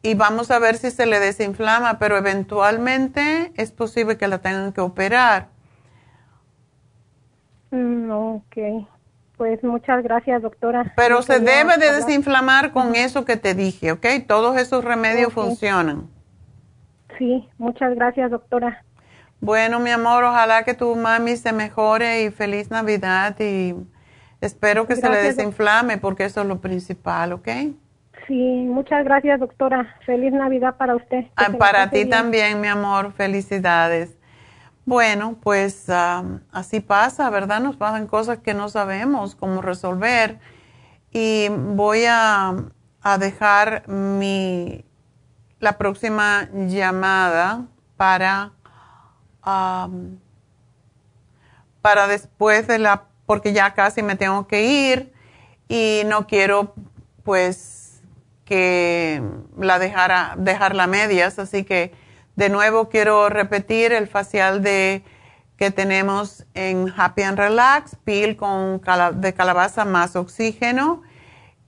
y vamos a ver si se le desinflama, pero eventualmente es posible que la tengan que operar. Mm, ok. Pues muchas gracias, doctora. Pero se debe de desinflamar con eso que te dije, ¿ok? Todos esos remedios funcionan. Sí, muchas gracias, doctora. Bueno, mi amor, ojalá que tu mami se mejore y feliz Navidad y espero que se le desinflame porque eso es lo principal, ¿ok? Sí, muchas gracias, doctora. Feliz Navidad para usted. Ah, para ti también, mi amor. Felicidades. Bueno, pues así pasa, ¿verdad? Nos pasan cosas que no sabemos cómo resolver. Y voy a, dejar mi, la próxima llamada para, para después de la, porque ya casi me tengo que ir y no quiero pues que la dejara, dejarla a medias, así que de nuevo quiero repetir el facial de que tenemos en Happy and Relax, peel con de calabaza más oxígeno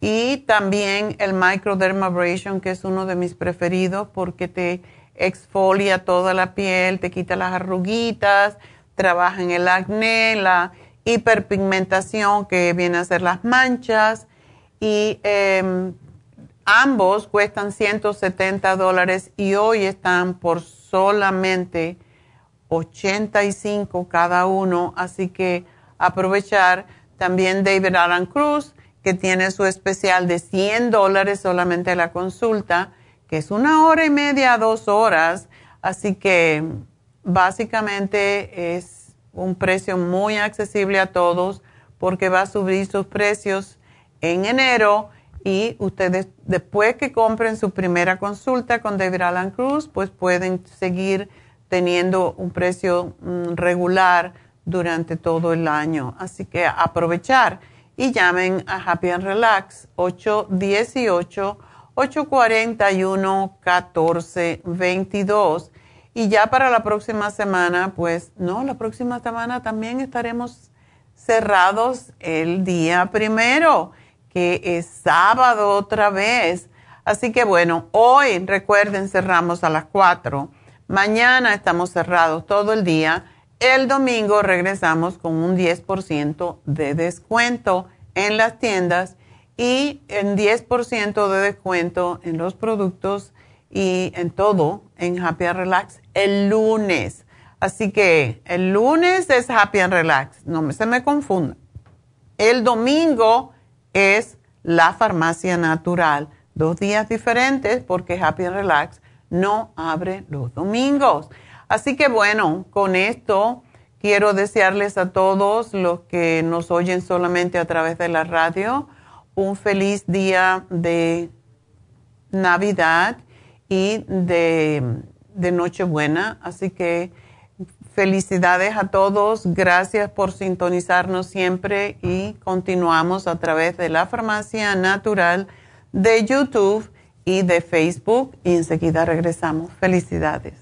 y también el microdermabrasion que es uno de mis preferidos porque te exfolia toda la piel, te quita las arruguitas, trabaja en el acné, la hiperpigmentación que viene a ser las manchas y em, Ambos cuestan 170 dólares y hoy están por solamente 85 cada uno, así que aprovechar también David Alan Cruz, que tiene su especial de 100 dólares solamente la consulta, que es una hora y media, dos horas, así que básicamente es un precio muy accesible a todos porque va a subir sus precios en enero y ustedes después que compren su primera consulta con David Alan Cruz, pues pueden seguir teniendo un precio mm, regular durante todo el año. Así que aprovechar y llamen a Happy and Relax 818-841-1422. Y ya para la próxima semana, pues no, la próxima semana también estaremos cerrados el día primero que es sábado otra vez. Así que bueno, hoy recuerden cerramos a las 4. Mañana estamos cerrados todo el día. El domingo regresamos con un 10% de descuento en las tiendas y en 10% de descuento en los productos y en todo en Happy Relax el lunes. Así que el lunes es Happy and Relax, no se me confunda. El domingo es la farmacia natural. Dos días diferentes porque Happy Relax no abre los domingos. Así que bueno, con esto quiero desearles a todos los que nos oyen solamente a través de la radio un feliz día de Navidad y de, de Nochebuena. Así que Felicidades a todos, gracias por sintonizarnos siempre y continuamos a través de la farmacia natural de YouTube y de Facebook y enseguida regresamos. Felicidades.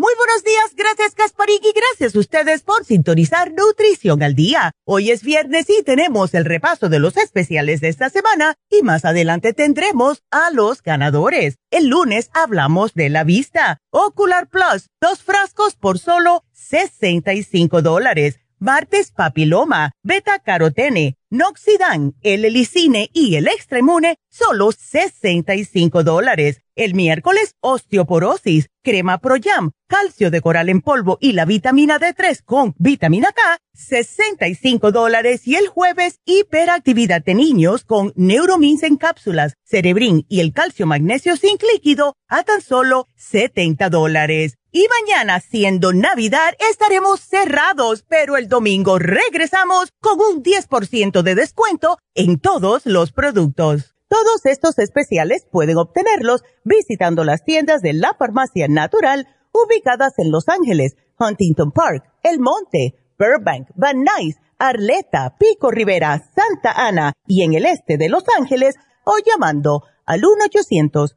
Muy buenos días, gracias Kasparik y gracias a ustedes por sintonizar Nutrición al Día. Hoy es viernes y tenemos el repaso de los especiales de esta semana y más adelante tendremos a los ganadores. El lunes hablamos de la vista. Ocular Plus, dos frascos por solo 65 dólares. Martes papiloma, beta carotene, noxidan, el helicine y el extremune, solo 65 dólares. El miércoles, osteoporosis, crema Proyam, calcio de coral en polvo y la vitamina D3 con vitamina K, 65 dólares. Y el jueves, hiperactividad de niños con neuromins en cápsulas, cerebrin y el calcio magnesio zinc líquido a tan solo 70 dólares. Y mañana, siendo Navidad, estaremos cerrados, pero el domingo regresamos con un 10% de descuento en todos los productos. Todos estos especiales pueden obtenerlos visitando las tiendas de la farmacia natural ubicadas en Los Ángeles, Huntington Park, El Monte, Burbank, Van Nuys, Arleta, Pico Rivera, Santa Ana y en el este de Los Ángeles o llamando al 1 800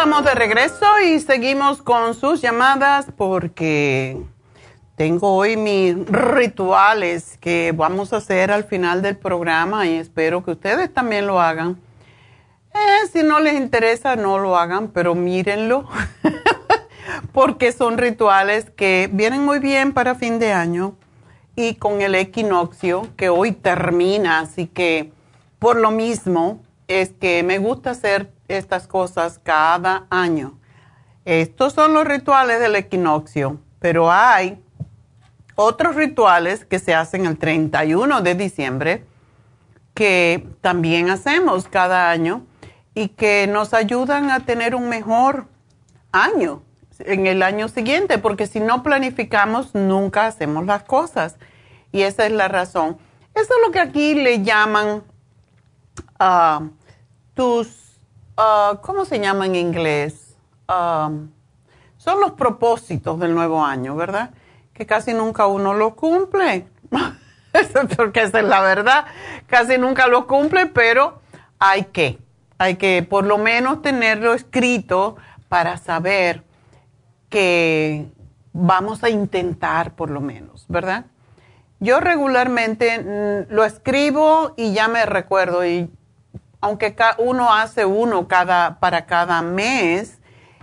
Estamos de regreso y seguimos con sus llamadas porque tengo hoy mis rituales que vamos a hacer al final del programa y espero que ustedes también lo hagan. Eh, si no les interesa, no lo hagan, pero mírenlo porque son rituales que vienen muy bien para fin de año y con el equinoccio que hoy termina, así que por lo mismo es que me gusta hacer estas cosas cada año. Estos son los rituales del equinoccio, pero hay otros rituales que se hacen el 31 de diciembre que también hacemos cada año y que nos ayudan a tener un mejor año en el año siguiente, porque si no planificamos nunca hacemos las cosas. Y esa es la razón. Eso es lo que aquí le llaman uh, tus Ah, ¿cómo se llama en inglés? son los propósitos del nuevo año, ¿verdad? Que casi nunca uno lo cumple. Porque esa es la verdad. Casi nunca lo cumple, pero hay que. Hay que por lo menos tenerlo escrito para saber que vamos a intentar por lo menos, ¿verdad? Yo regularmente mm, lo escribo y ya me recuerdo y aunque uno hace uno cada, para cada mes,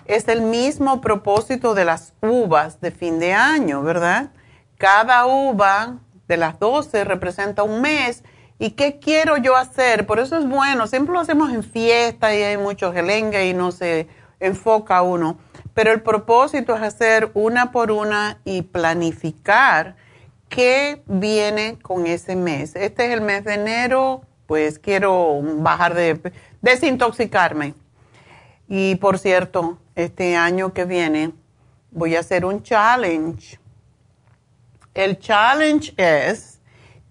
es el mismo propósito de las uvas de fin de año, ¿verdad? Cada uva de las 12 representa un mes ¿Y qué quiero yo hacer? Por eso es bueno, siempre lo hacemos en fiesta y hay mucho gelengue y no se enfoca uno. Pero el propósito es hacer una por una y planificar qué viene con ese mes. Este es el mes de enero, pues quiero bajar de, desintoxicarme. Y por cierto, este año que viene voy a hacer un challenge. El challenge es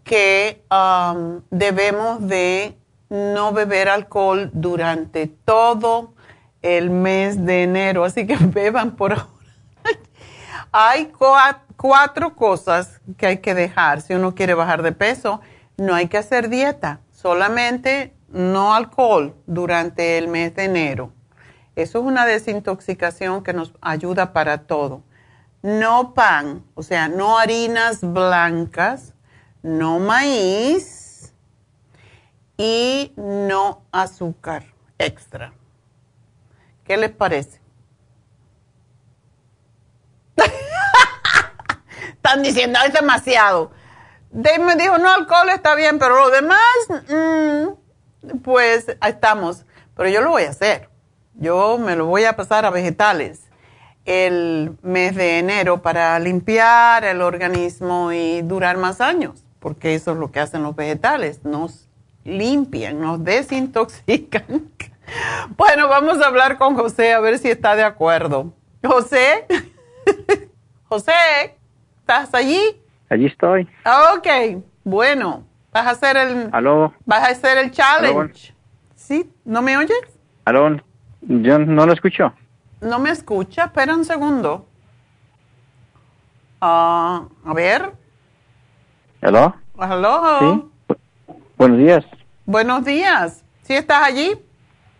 que um, debemos de no beber alcohol durante todo el mes de enero, así que beban por ahora. hay cuatro cosas que hay que dejar si uno quiere bajar de peso. No hay que hacer dieta, solamente no alcohol durante el mes de enero. Eso es una desintoxicación que nos ayuda para todo. No pan, o sea, no harinas blancas, no maíz y no azúcar extra. ¿Qué les parece? Están diciendo, es demasiado. Dave me dijo, no, alcohol está bien, pero lo demás, mm, pues estamos. Pero yo lo voy a hacer. Yo me lo voy a pasar a vegetales el mes de enero para limpiar el organismo y durar más años, porque eso es lo que hacen los vegetales, nos limpian, nos desintoxican. Bueno, vamos a hablar con José a ver si está de acuerdo. José, José, ¿estás allí? Allí estoy. Ok, bueno, vas a hacer el... Aló. Vas a hacer el challenge. ¿Sí? ¿No me oyes? Aló, yo no lo escucho. No me escucha, espera un segundo. Ah, a ver. ¿Aló? ¿Aló? Sí. buenos días. Buenos días. ¿Sí estás allí?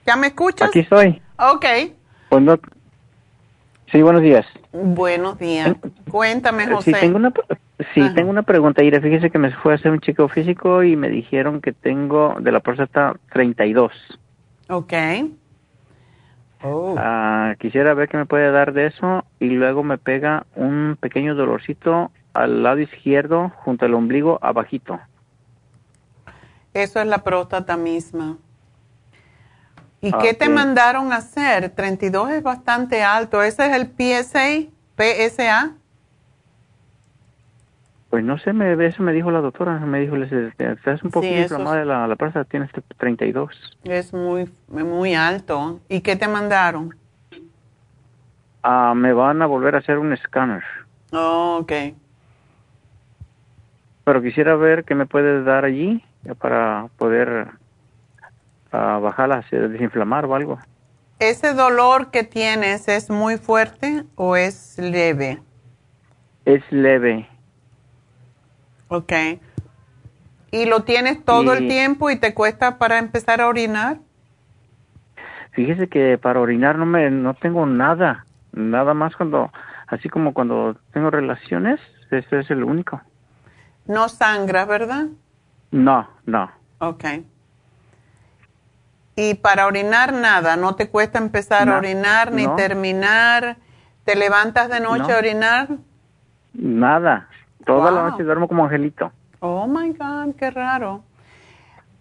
¿Ya me escuchas? Aquí estoy. Ok. Pues sí, buenos días. Buenos días. Cuéntame, José. Sí, tengo una, sí, tengo una pregunta. Ira, fíjese que me fue a hacer un chico físico y me dijeron que tengo de la próstata 32. Ok. Oh. Ah, quisiera ver qué me puede dar de eso y luego me pega un pequeño dolorcito al lado izquierdo junto al ombligo abajito. Eso es la próstata misma. ¿Y qué te mandaron a hacer? 32 es bastante alto. ¿Ese es el PSA? ¿PSA? Pues no sé, me, eso me dijo la doctora. Me dijo, estás un poquito inflamada la, la tienes 32. Es muy, muy alto. ¿Y qué te mandaron? Ah, me van a volver a hacer un escáner. Oh, ok. Pero quisiera ver qué me puedes dar allí para poder a bajarla, desinflamar o algo. ¿Ese dolor que tienes es muy fuerte o es leve? Es leve. Ok. ¿Y lo tienes todo el tiempo y te cuesta para empezar a orinar? Fíjese que para orinar no me no tengo nada, nada más cuando así como cuando tengo relaciones, ese es el único. No sangra, ¿verdad? No, no. Okay. Y para orinar nada, no te cuesta empezar a orinar ni terminar. ¿Te levantas de noche a orinar? Nada, toda la noche duermo como angelito. Oh my God, qué raro.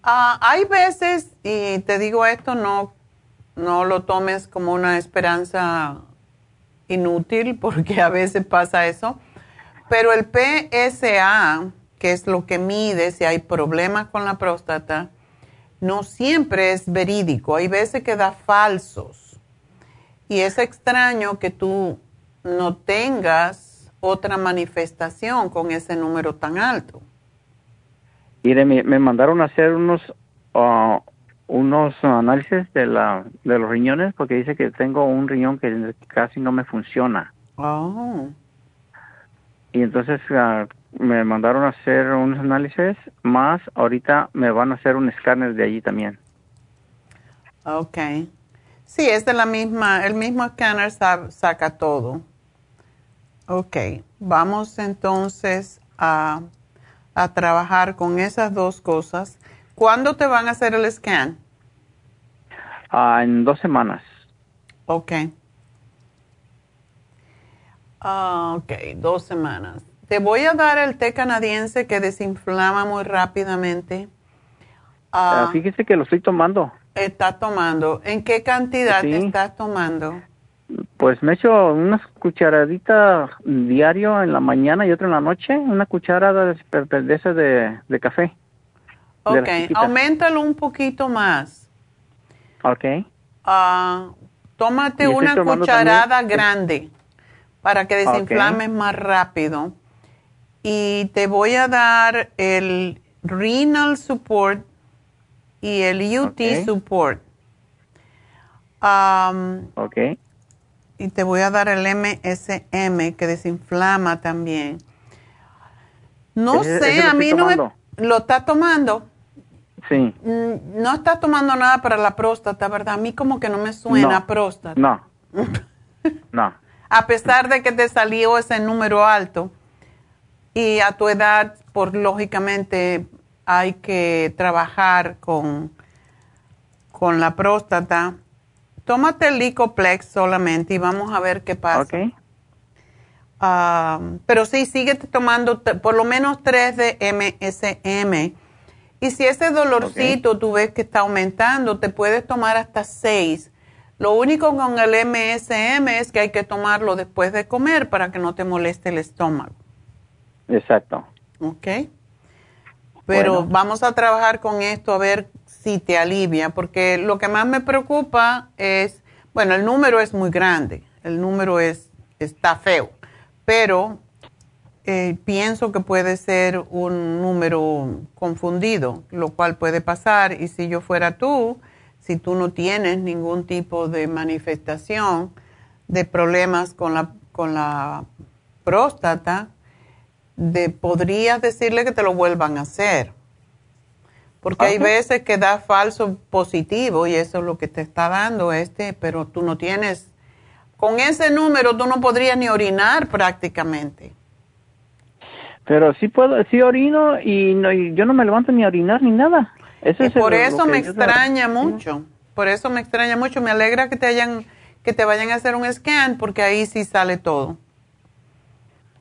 Ah, hay veces, y te digo esto, no, no lo tomes como una esperanza inútil, porque a veces pasa eso, pero el PSA, que es lo que mide si hay problemas con la próstata, no siempre es verídico, hay veces que da falsos. Y es extraño que tú no tengas otra manifestación con ese número tan alto. Y me, mandaron a hacer unos uh, unos análisis de la de los riñones porque dice que tengo un riñón que casi no me funciona. Oh. Y entonces uh, me mandaron a hacer unos análisis, más ahorita me van a hacer un escáner de allí también. Ok. Sí, es de la misma, el mismo escáner saca todo. Ok, vamos entonces a, a, trabajar con esas dos cosas. ¿Cuándo te van a hacer el scan? Ah, en dos semanas. Ok. Ah, ok, dos semanas. Te voy a dar el té canadiense que desinflama muy rápidamente Ah, fíjese que lo estoy tomando. Está tomando. ¿En qué cantidad estás tomando? Pues me echo unas cucharaditas diario en la mañana y otra en la noche, una cucharada de, de, de café. Ok, aumentalo un poquito más. Ok. Uh, tómate una cucharada grande para que desinflames más rápido. Y te voy a dar el Renal Support y el UT Support. Um, ok. Y te voy a dar el MSM que desinflama también. No sé, a mí no me, lo está tomando. Sí. Mm, no está tomando nada para la próstata, ¿verdad? A mí como que no me suena próstata. No. no. A pesar de que te salió ese número alto y a tu edad, por lógicamente hay que trabajar con, con la próstata. Tómate el Licoplex solamente y vamos a ver qué pasa. Okay. Ah, pero sí, sigue tomando por lo menos tres de MSM. Y si ese dolorcito tú ves que está aumentando, te puedes tomar hasta seis. Lo único con el MSM es que hay que tomarlo después de comer para que no te moleste el estómago. Exacto. Ok. Pero vamos a trabajar con esto a ver si te alivia, porque lo que más me preocupa es, bueno, el número es muy grande, el número es, está feo, pero eh, pienso que puede ser un número confundido, lo cual puede pasar, y si yo fuera tú, si tú no tienes ningún tipo de manifestación de problemas con la, con la próstata, de, podrías decirle que te lo vuelvan a hacer. Porque hay veces que da falso positivo y eso es lo que te está dando este, pero tú no tienes, con ese número tú no podrías ni orinar prácticamente. Pero sí puedo, sí orino y, no, yo no me levanto ni a orinar ni nada. Eso por eso me extraña mucho, por eso me extraña mucho, me alegra que te hayan, que te vayan a hacer un scan porque ahí sí sale todo.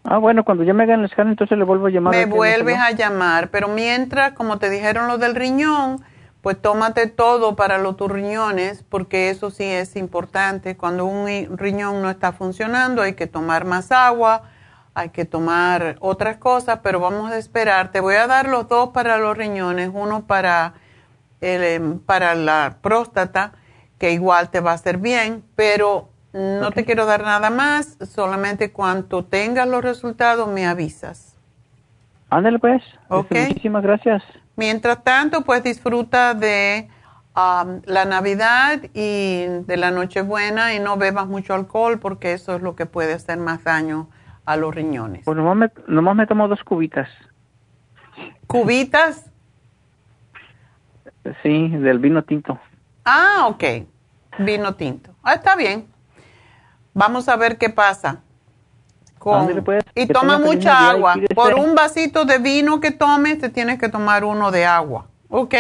Ah, bueno, cuando ya me hagan el scan, entonces le vuelvo a llamar. Me vuelves a llamar, pero mientras, como te dijeron lo del riñón, pues tómate todo para los tus riñones, porque eso sí es importante. Cuando un riñón no está funcionando, hay que tomar más agua, hay que tomar otras cosas, pero vamos a esperar. Te voy a dar los dos para los riñones, uno para, el, em, para la próstata, que igual te va a hacer bien, pero no te quiero dar nada más, solamente cuando tengas los resultados me avisas. Ándale pues. Muchísimas gracias. Mientras tanto, pues disfruta de um, la Navidad y de la Nochebuena y no bebas mucho alcohol porque eso es lo que puede hacer más daño a los riñones. Pues nomás me, nomás me tomo dos cubitas. ¿Cubitas? Sí, del vino tinto. Ah, ok. Vino tinto. Ah, está bien. Vamos a ver qué pasa. y toma mucha agua. Por un vasito de vino que tomes, te tienes que tomar uno de agua. ¿Ok?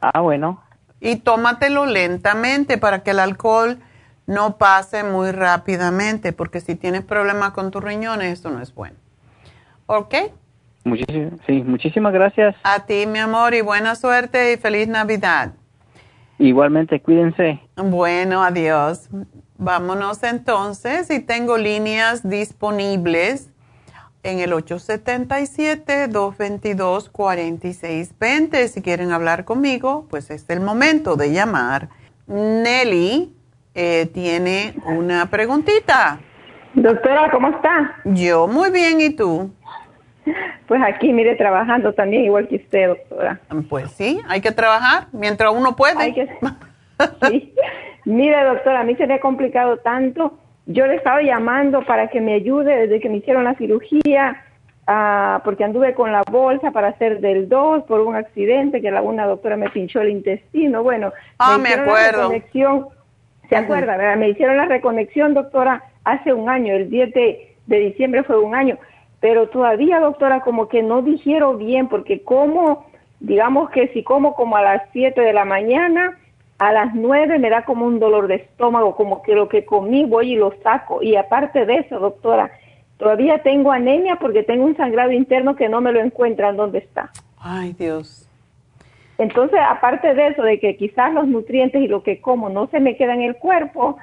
Ah, bueno. Y tómatelo lentamente para que el alcohol no pase muy rápidamente, porque si tienes problemas con tus riñones, eso no es bueno. ¿Ok? sí, muchísimas gracias. A ti, mi amor, y buena suerte y feliz Navidad. Igualmente, cuídense. Bueno, adiós. Vámonos entonces y tengo líneas disponibles en el 877-222-4620. Si quieren hablar conmigo, pues es el momento de llamar. Nelly eh, tiene una preguntita. Doctora, ¿cómo está? Yo muy bien, ¿y tú? Pues aquí, mire, trabajando también igual que usted, doctora. Pues sí, hay que trabajar mientras uno puede. Hay que... sí. Mire, doctora, a mí se me ha complicado tanto. Yo le estaba llamando para que me ayude desde que me hicieron la cirugía, ah, porque anduve con la bolsa para hacer del 2 por un accidente que la una doctora me pinchó el intestino. Bueno, ah, me, acuerdo. ¿Se acuerda? ¿verdad? Me hicieron la reconexión, doctora, hace un año, el 10 de, de diciembre fue un año. Pero todavía, doctora, como que no dijeron bien, porque como, digamos que si como como a las 7 de la mañana, a las nueve me da como un dolor de estómago, como que lo que comí voy y lo saco. Y aparte de eso, doctora, todavía tengo anemia porque tengo un sangrado interno que no me lo encuentran dónde está. Ay, Dios. Entonces, aparte de eso, de que quizás los nutrientes y lo que como no se me queda en el cuerpo,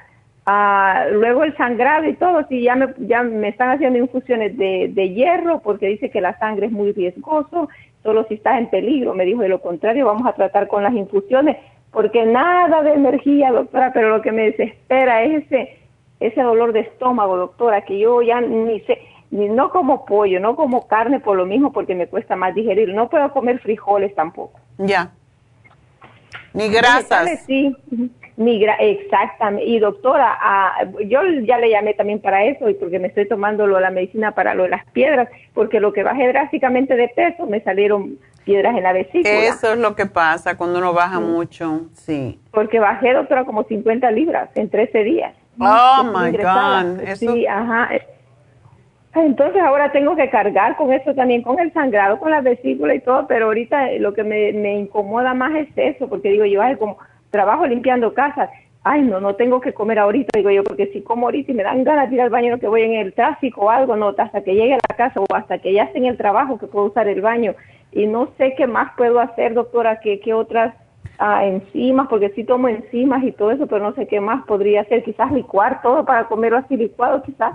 ah, luego el sangrado y todo, si ya me, ya me están haciendo infusiones de, de hierro porque dice que la sangre es muy riesgoso, solo si estás en peligro. Me dijo, de lo contrario, vamos a tratar con las infusiones, porque nada de energía, doctora, pero lo que me desespera es ese, ese dolor de estómago, doctora, que yo ya ni sé ni no como pollo, no como carne por lo mismo porque me cuesta más digerir. No puedo comer frijoles tampoco. Ya. Ni grasas. Sí, ni exactamente. Y doctora, ah, yo ya le llamé también para eso y porque me estoy tomando lo, la medicina para lo de las piedras, porque lo que bajé drásticamente de peso me salieron piedras en la vesícula. Eso es lo que pasa cuando uno baja mucho, sí. Porque bajé, doctora, como 50 libras en 13 días. Oh, my God. Sí, ajá. Entonces ahora tengo que cargar con eso también, con el sangrado, con la vesícula y todo, pero ahorita lo que me, me incomoda más es eso, porque digo yo, ay, como trabajo limpiando casas, ay, no, no tengo que comer ahorita, digo yo, porque si como ahorita y me dan ganas de ir al baño, no que voy en el tráfico o algo, no, hasta que llegue a la casa o hasta que ya esté en el trabajo que puedo usar el baño. Y no sé qué más puedo hacer, doctora, que, qué otras ah, enzimas, porque sí tomo enzimas y todo eso, pero no sé qué más podría hacer, quizás licuar todo para comerlo así licuado, quizás.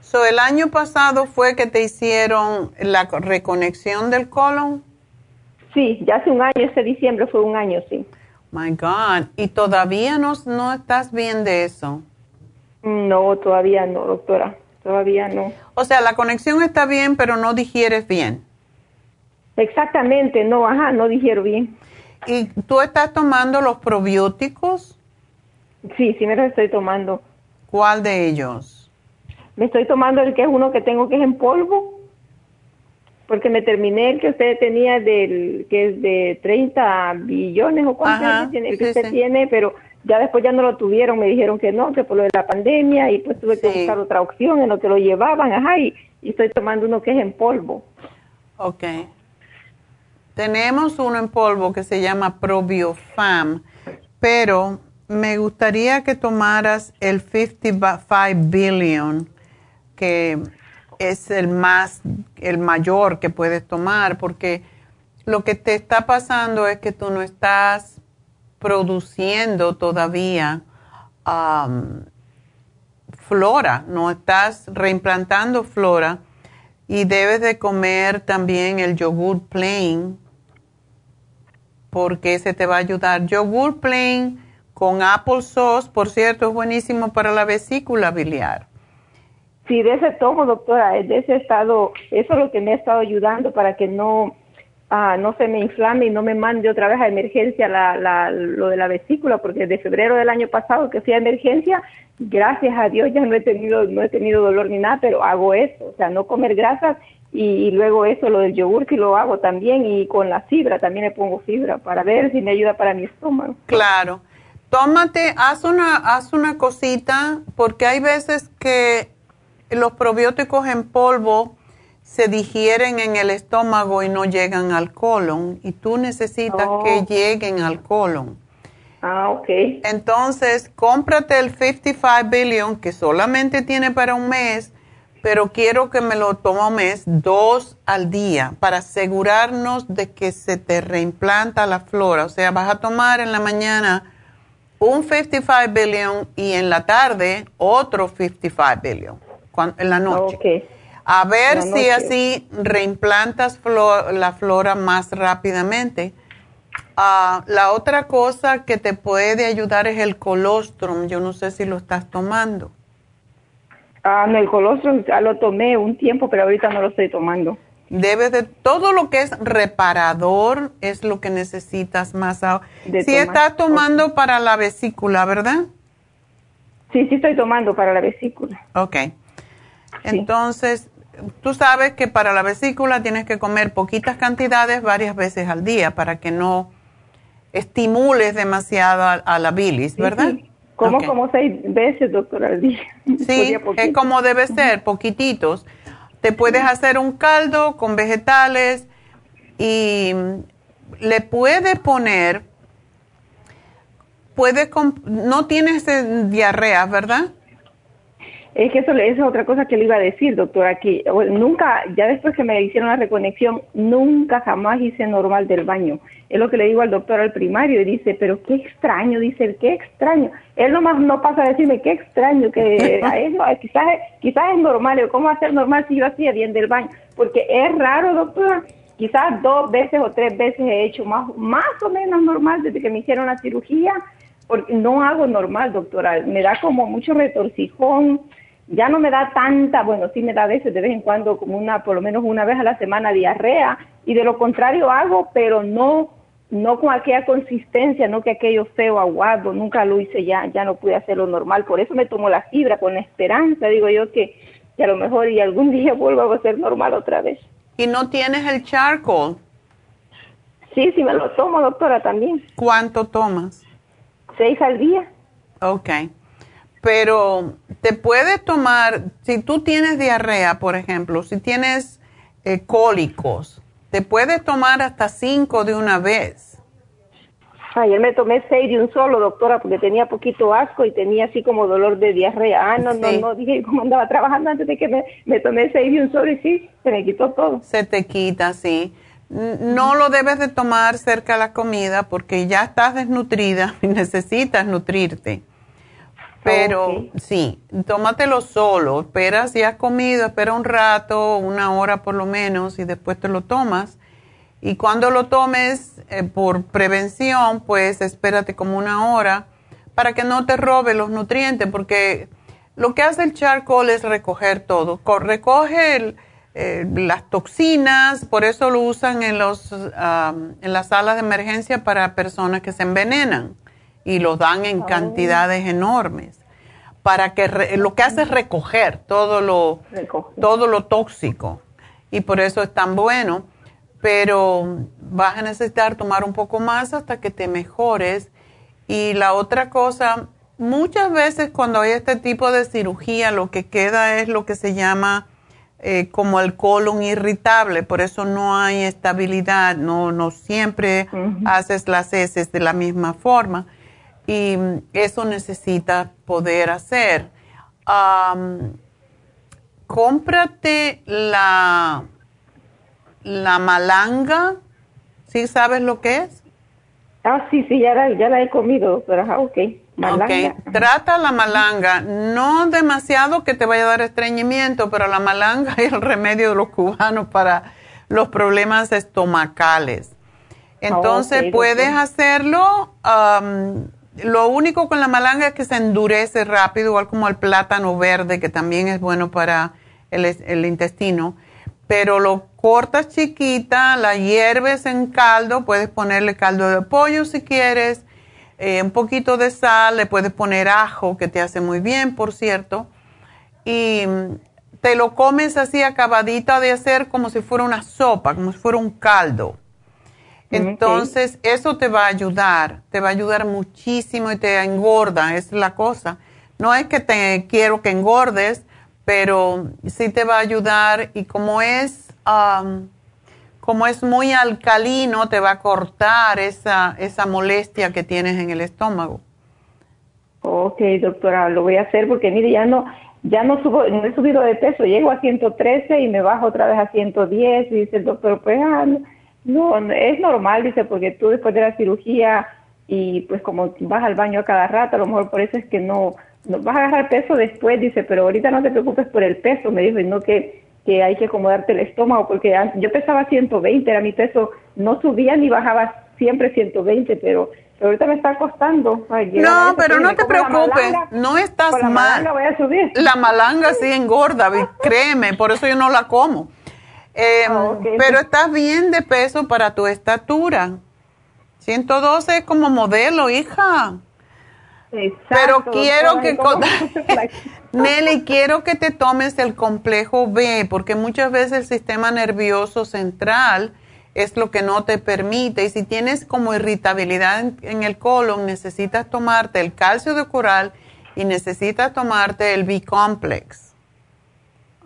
So, el año pasado fue que te hicieron la reconexión del colon. Sí, ya hace un año, ese diciembre fue un año, sí. My God, ¿y todavía no, no estás bien de eso? No, todavía no, doctora, todavía no. O sea, la conexión está bien, pero no digieres bien. Exactamente, no, ajá, no digiero bien. ¿Y tú estás tomando los probióticos? Sí, sí me los estoy tomando. ¿Cuál de ellos? Me estoy tomando el que es uno que tengo que es en polvo, porque me terminé el que usted tenía del que es de 30 billones o cuánto tiene, el que usted tiene, pero ya después ya no lo tuvieron, me dijeron que no, que por lo de la pandemia y pues tuve que buscar otra opción en lo que lo llevaban, ajá, y, estoy tomando uno que es en polvo. Ok. Tenemos uno en polvo que se llama Probiofam, pero me gustaría que tomaras el 55 billion que es el más, el mayor que puedes tomar, porque lo que te está pasando es que tú no estás produciendo todavía flora, no estás reimplantando flora y debes de comer también el yogur plain porque ese te va a ayudar. Yogur plain con apple sauce, por cierto, es buenísimo para la vesícula biliar. Sí, de ese tomo, doctora, de ese estado, eso es lo que me ha estado ayudando para que no, ah, no se me inflame y no me mande otra vez a emergencia la, la, lo de la vesícula, porque desde febrero del año pasado que fui a emergencia, gracias a Dios ya no he tenido, no he tenido dolor ni nada, pero hago eso, o sea, no comer grasas y, luego eso, lo del yogur que lo hago también y con la fibra, también le pongo fibra para ver si me ayuda para mi estómago. Claro. Tómate, haz una, haz una cosita, porque hay veces que los probióticos en polvo se digieren en el estómago y no llegan al colon y tú necesitas que oh. lleguen al colon. Ah, ok. Entonces, cómprate el 55 billion que solamente tiene para un mes, pero quiero que me lo tomes dos al día para asegurarnos de que se te reimplanta la flora. O sea, vas a tomar en la mañana un 55 billion y en la tarde otro 55 billion en la noche. A ver si así reimplantas la flora más rápidamente. Ah, la otra cosa que te puede ayudar es el colostrum. Yo no sé si lo estás tomando. Ah, el colostrum ya lo tomé un tiempo, pero ahorita no lo estoy tomando. Debes de todo lo que es reparador es lo que necesitas más. Si estás tomando para la vesícula, ¿verdad? Sí, sí estoy tomando para la vesícula. Ok. Entonces, tú sabes que para la vesícula tienes que comer poquitas cantidades varias veces al día para que no estimules demasiado a, la bilis, ¿verdad? Sí, Como como seis veces, doctora, al día. Sí, es como debe ser, poquititos. Te puedes hacer un caldo con vegetales y le puedes poner, puedes, no tienes diarrea, ¿verdad? Es que eso, es otra cosa que le iba a decir, doctora, que nunca, ya después que me hicieron la reconexión, nunca jamás hice normal del baño. Es lo que le digo al doctor al primario y dice, pero qué extraño, dice qué extraño. Él nomás no pasa a decirme qué extraño, que quizás, quizás es normal, ¿cómo hacer normal si yo hacía bien del baño? Porque es raro, doctora, quizás dos veces o tres veces he hecho más, más o menos normal desde que me hicieron la cirugía, porque no hago normal, doctora, me da como mucho retorcijón, ya no me da tanta, bueno, sí me da a veces de vez en cuando como una, por lo menos una vez a la semana diarrea y de lo contrario hago, pero no, no con aquella consistencia, no que aquello feo aguado, nunca lo hice ya, ya no pude hacerlo normal, por eso me tomo la fibra con la esperanza, digo yo que, que a lo mejor y algún día vuelva a ser normal otra vez. ¿Y no tienes el charcoal? Sí, sí me lo tomo, doctora, también. ¿Cuánto tomas? Seis al día. Ok pero te puede tomar, si tú tienes diarrea, por ejemplo, si tienes eh, cólicos, te puede tomar hasta cinco de una vez. Ayer me tomé seis de un solo, doctora, porque tenía poquito asco y tenía así como dolor de diarrea. Ah, no, no, no, dije cómo andaba trabajando antes de que me, me tomé seis de un solo y sí, se me quitó todo. Se te quita, sí. No lo debes de tomar cerca de la comida porque ya estás desnutrida y necesitas nutrirte. Pero sí, tómatelo solo. Espera si has comido, espera un rato, una hora por lo menos, y después te lo tomas. Y cuando lo tomes eh, por prevención, pues espérate como una hora para que no te robe los nutrientes, porque lo que hace el charcoal es recoger todo. Recoge eh, las toxinas, por eso lo usan en, los, en las salas de emergencia para personas que se envenenan y lo dan en cantidades enormes. Para que lo que hace es recoger todo lo, todo lo tóxico. Y por eso es tan bueno. Pero vas a necesitar tomar un poco más hasta que te mejores. Y la otra cosa, muchas veces cuando hay este tipo de cirugía, lo que queda es lo que se llama eh, como el colon irritable, por eso no hay estabilidad, no, no siempre haces las heces de la misma forma y eso necesita poder hacer. cómprate la, la malanga, ¿sí sabes lo que es? Ah, sí, sí, ya la, ya la he comido, pero ah, ok. Malanga. trata la malanga, no demasiado que te vaya a dar estreñimiento, pero la malanga es el remedio de los cubanos para los problemas estomacales. Entonces puedes hacerlo lo único con la malanga es que se endurece rápido, igual como el plátano verde, que también es bueno para el, intestino. Pero lo cortas chiquita, la hierves en caldo, puedes ponerle caldo de pollo si quieres, eh, un poquito de sal, le puedes poner ajo, que te hace muy bien, por cierto. Y te lo comes así acabadita de hacer como si fuera una sopa, como si fuera un caldo. Entonces, eso te va a ayudar, te va a ayudar muchísimo y te engorda, es la cosa. No es que te quiero que engordes, pero sí te va a ayudar y como es, como es muy alcalino, te va a cortar esa, esa molestia que tienes en el estómago. Ok, doctora, lo voy a hacer porque mire, ya no, ya no subo, no he subido de peso, llego a 113 y me bajo otra vez a 110 y dice el doctor, pues ah, no, es normal, dice, porque tú después de la cirugía y pues como vas al baño a cada rato, a lo mejor por eso es que no, no vas a agarrar peso después, dice, pero ahorita no te preocupes por el peso, me dijo, y no que, que hay que acomodarte el estómago, porque yo pesaba 120, era mi peso, no subía ni bajaba siempre 120, pero, ahorita me está costando. no, pero no te preocupes, no estás la mal. Malanga voy a subir. La malanga sí engorda, créeme, por eso yo no la como. Ah, pero estás bien de peso para tu estatura. 112 es como modelo, hija. pero quiero que, Nelly, quiero que te tomes el complejo B, porque muchas veces el sistema nervioso central es lo que no te permite. Y si tienes como irritabilidad en, en el colon, necesitas tomarte el calcio de coral y necesitas tomarte el B-complex.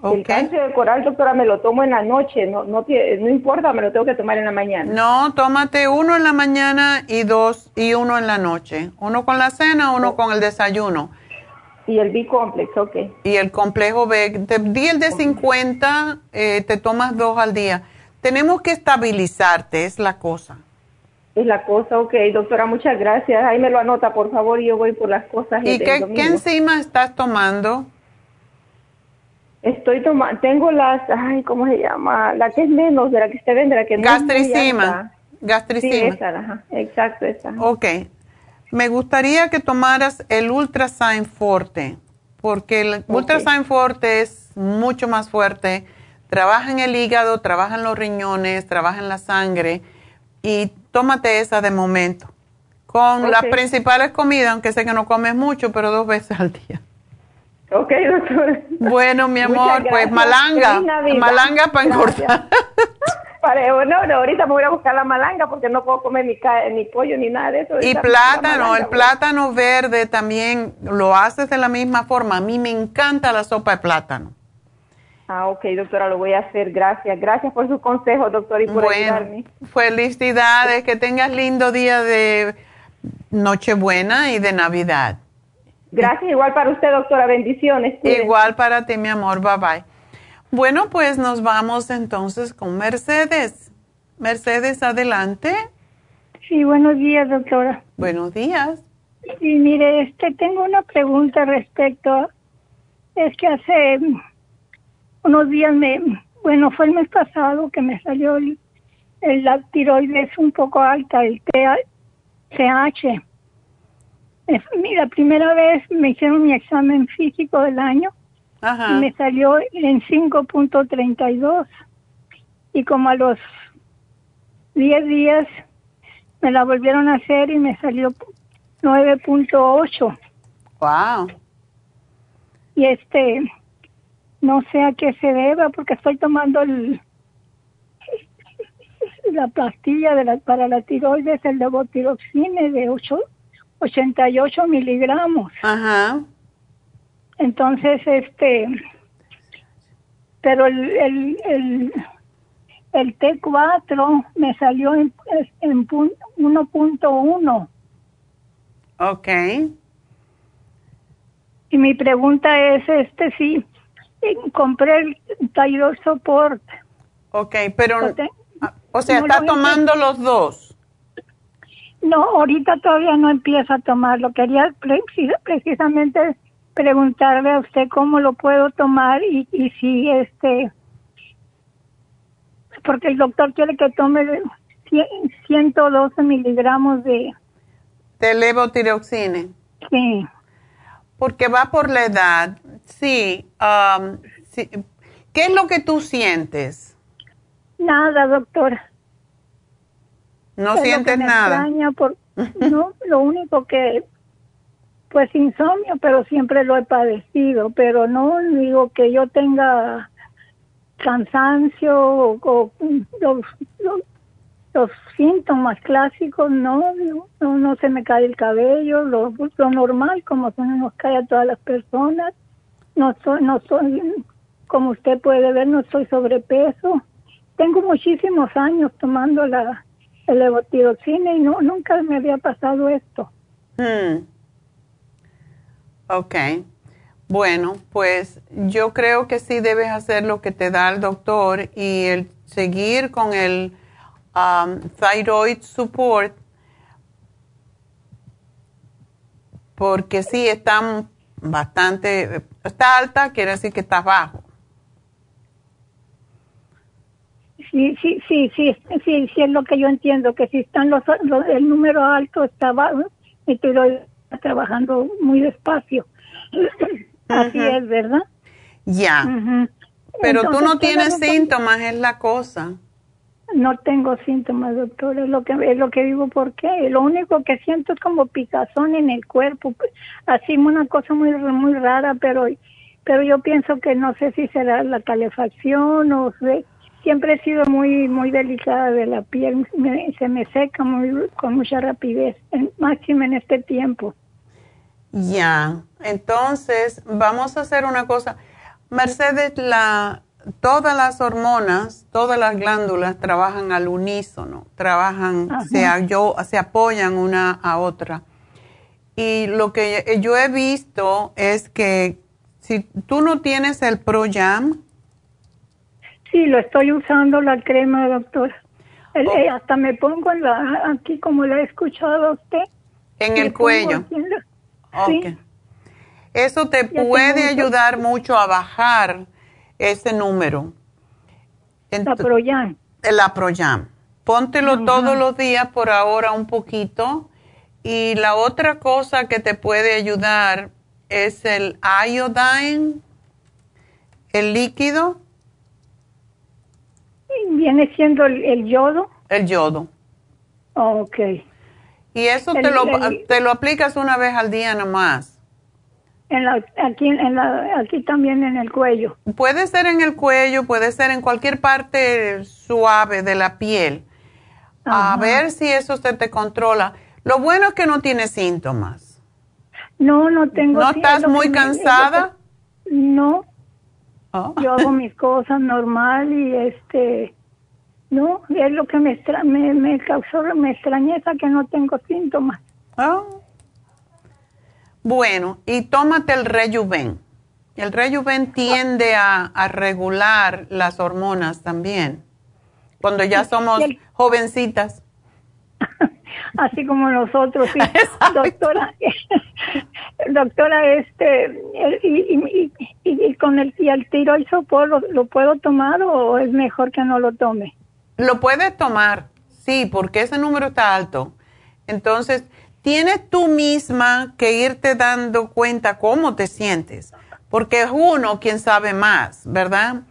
El calcio de coral, doctora, me lo tomo en la noche, no, no, no importa, me lo tengo que tomar en la mañana. No, tómate uno en la mañana y dos y uno en la noche. Uno con la cena, uno oh. con el desayuno. Y el B-complex, ok. Y el complejo B, te di el de 50, eh, te tomas dos al día. Tenemos que estabilizarte, es la cosa. Es la cosa, ok. Doctora, muchas gracias. Ahí me lo anota, por favor, y yo voy por las cosas. ¿Y qué, qué enzima estás tomando? Estoy tomando, tengo las, ay, ¿cómo se llama? La que es menos de la que usted vende, la que no Gastricima. Gastricima. Sí, esa, ajá. exacto, esa. Ok. Me gustaría que tomaras el Ultrasign Forte, porque el Ultrasign Forte es mucho más fuerte. Trabaja en el hígado, trabaja en los riñones, trabaja en la sangre y tómate esa de momento. Con las principales comidas, aunque sé que no comes mucho, pero dos veces al día. Ok, doctora. Bueno, mi amor, pues malanga. Malanga para engordar. no, no, ahorita me voy a buscar la malanga porque no puedo comer ni, ni pollo ni nada de eso. Y plátano, el plátano verde también lo haces de la misma forma. A mí me encanta la sopa de plátano. Ah, ok, doctora, lo voy a hacer. Gracias. Gracias por su consejo, doctor, y por ayudarme. Felicidades, que tengas lindo día de Nochebuena y de Navidad. Gracias, igual para usted, doctora. Bendiciones. Igual para ti, mi amor. Bye bye. Bueno, pues nos vamos entonces con Mercedes. Mercedes, adelante. Sí, buenos días, doctora. Buenos días. Sí, mire, este, tengo una pregunta respecto. Es que hace unos días me, bueno, fue el mes pasado que me salió el, la tiroides un poco alta, el TH la primera vez me hicieron mi examen físico del año y me salió en 5.32 y como a los 10 días me la volvieron a hacer y me salió 9.8. Wow. Y este, no sé a qué se deba porque estoy tomando el, la pastilla de la, para la tiroides, el levotiroxine de 8 88 miligramos. Ajá. Entonces, este, pero el, el, el, el T4 me salió en, en 1.1. Ok. Y mi pregunta es, este, sí, compré el Thyroid Support. Ok, pero, ah, o sea, está tomando los dos. No, ahorita todavía no empiezo a tomarlo. Quería precisamente preguntarle a usted cómo lo puedo tomar y, y si este, porque el doctor quiere que tome 112 miligramos de... De levotiroxina. Sí. Porque va por la edad. Sí, um, sí. ¿Qué es lo que tú sientes? Nada, doctora. No sientes nada. Por, no, lo único que, pues insomnio, pero siempre lo he padecido, pero no digo que yo tenga cansancio o, los, los, síntomas clásicos, no, no, no se me cae el cabello, lo, lo normal como se nos cae a todas las personas. No soy, no soy, como usted puede ver, no soy sobrepeso. Tengo muchísimos años tomando la, levotiroxina y no, nunca me había pasado esto. Hmm. Ok. Bueno, pues yo creo que sí debes hacer lo que te da el doctor y el seguir con el um, thyroid support porque sí está bastante, está alta, quiere decir que está bajo. Sí, sí, sí, sí, sí, sí, es lo que yo entiendo, que si están los, el número alto mi tiroides está trabajando muy despacio. Así es, ¿verdad? Ya. Pero tú no tienes síntomas, es la cosa. No tengo síntomas, doctor, es lo que es lo que digo, ¿por qué? Lo único que siento es como picazón en el cuerpo, así una cosa muy muy rara, pero pero yo pienso que no sé si será la calefacción o sé, siempre he sido muy muy delicada de la piel, se me seca muy con mucha rapidez, en, máximo en este tiempo. Ya, entonces vamos a hacer una cosa. Mercedes, la, todas las hormonas, todas las glándulas trabajan al unísono, trabajan, se, se apoyan una a otra. Y lo que yo he visto es que si tú no tienes el Pro Jam. Sí, lo estoy usando la crema, doctora. El- Oh. eh, hasta me pongo en la, aquí como la he escuchado a usted. En el cuello. en la-. Sí. Eso te puede ayudar mucho a bajar ese número. La Proyam. La Proyam. Póntelo todos los días por ahora un poquito. Y la otra cosa que te puede ayudar es el iodine, el líquido, Viene siendo el, el yodo. el yodo. Ok. Y eso El- te, lo, el- te lo aplicas una vez al día nomás. En la, aquí, en la, aquí también en el cuello. Puede ser en el cuello, puede ser en cualquier parte suave de la piel. A ver si eso se te controla. Lo bueno es que no tienes síntomas. No, no tengo. ¿No estás muy me- que- cansada? No. Oh. Yo hago mis cosas normal y este. No, es lo que me, extra, me, me causó, me extrañeza que no tengo síntomas. Ah. Bueno, y tómate el Rejuven. El Rejuven tiende a, a regular las hormonas también. Cuando ya somos el- jovencitas. Así como nosotros, sí. doctora. doctora, este. el- Y, y, y, y con el, y el ¿lo, ¿lo puedo tomar o es mejor que no lo tome? Lo puedes tomar, sí, porque ese número está alto. Entonces, tienes tú misma que irte dando cuenta cómo te sientes, porque es uno quien sabe más, ¿verdad?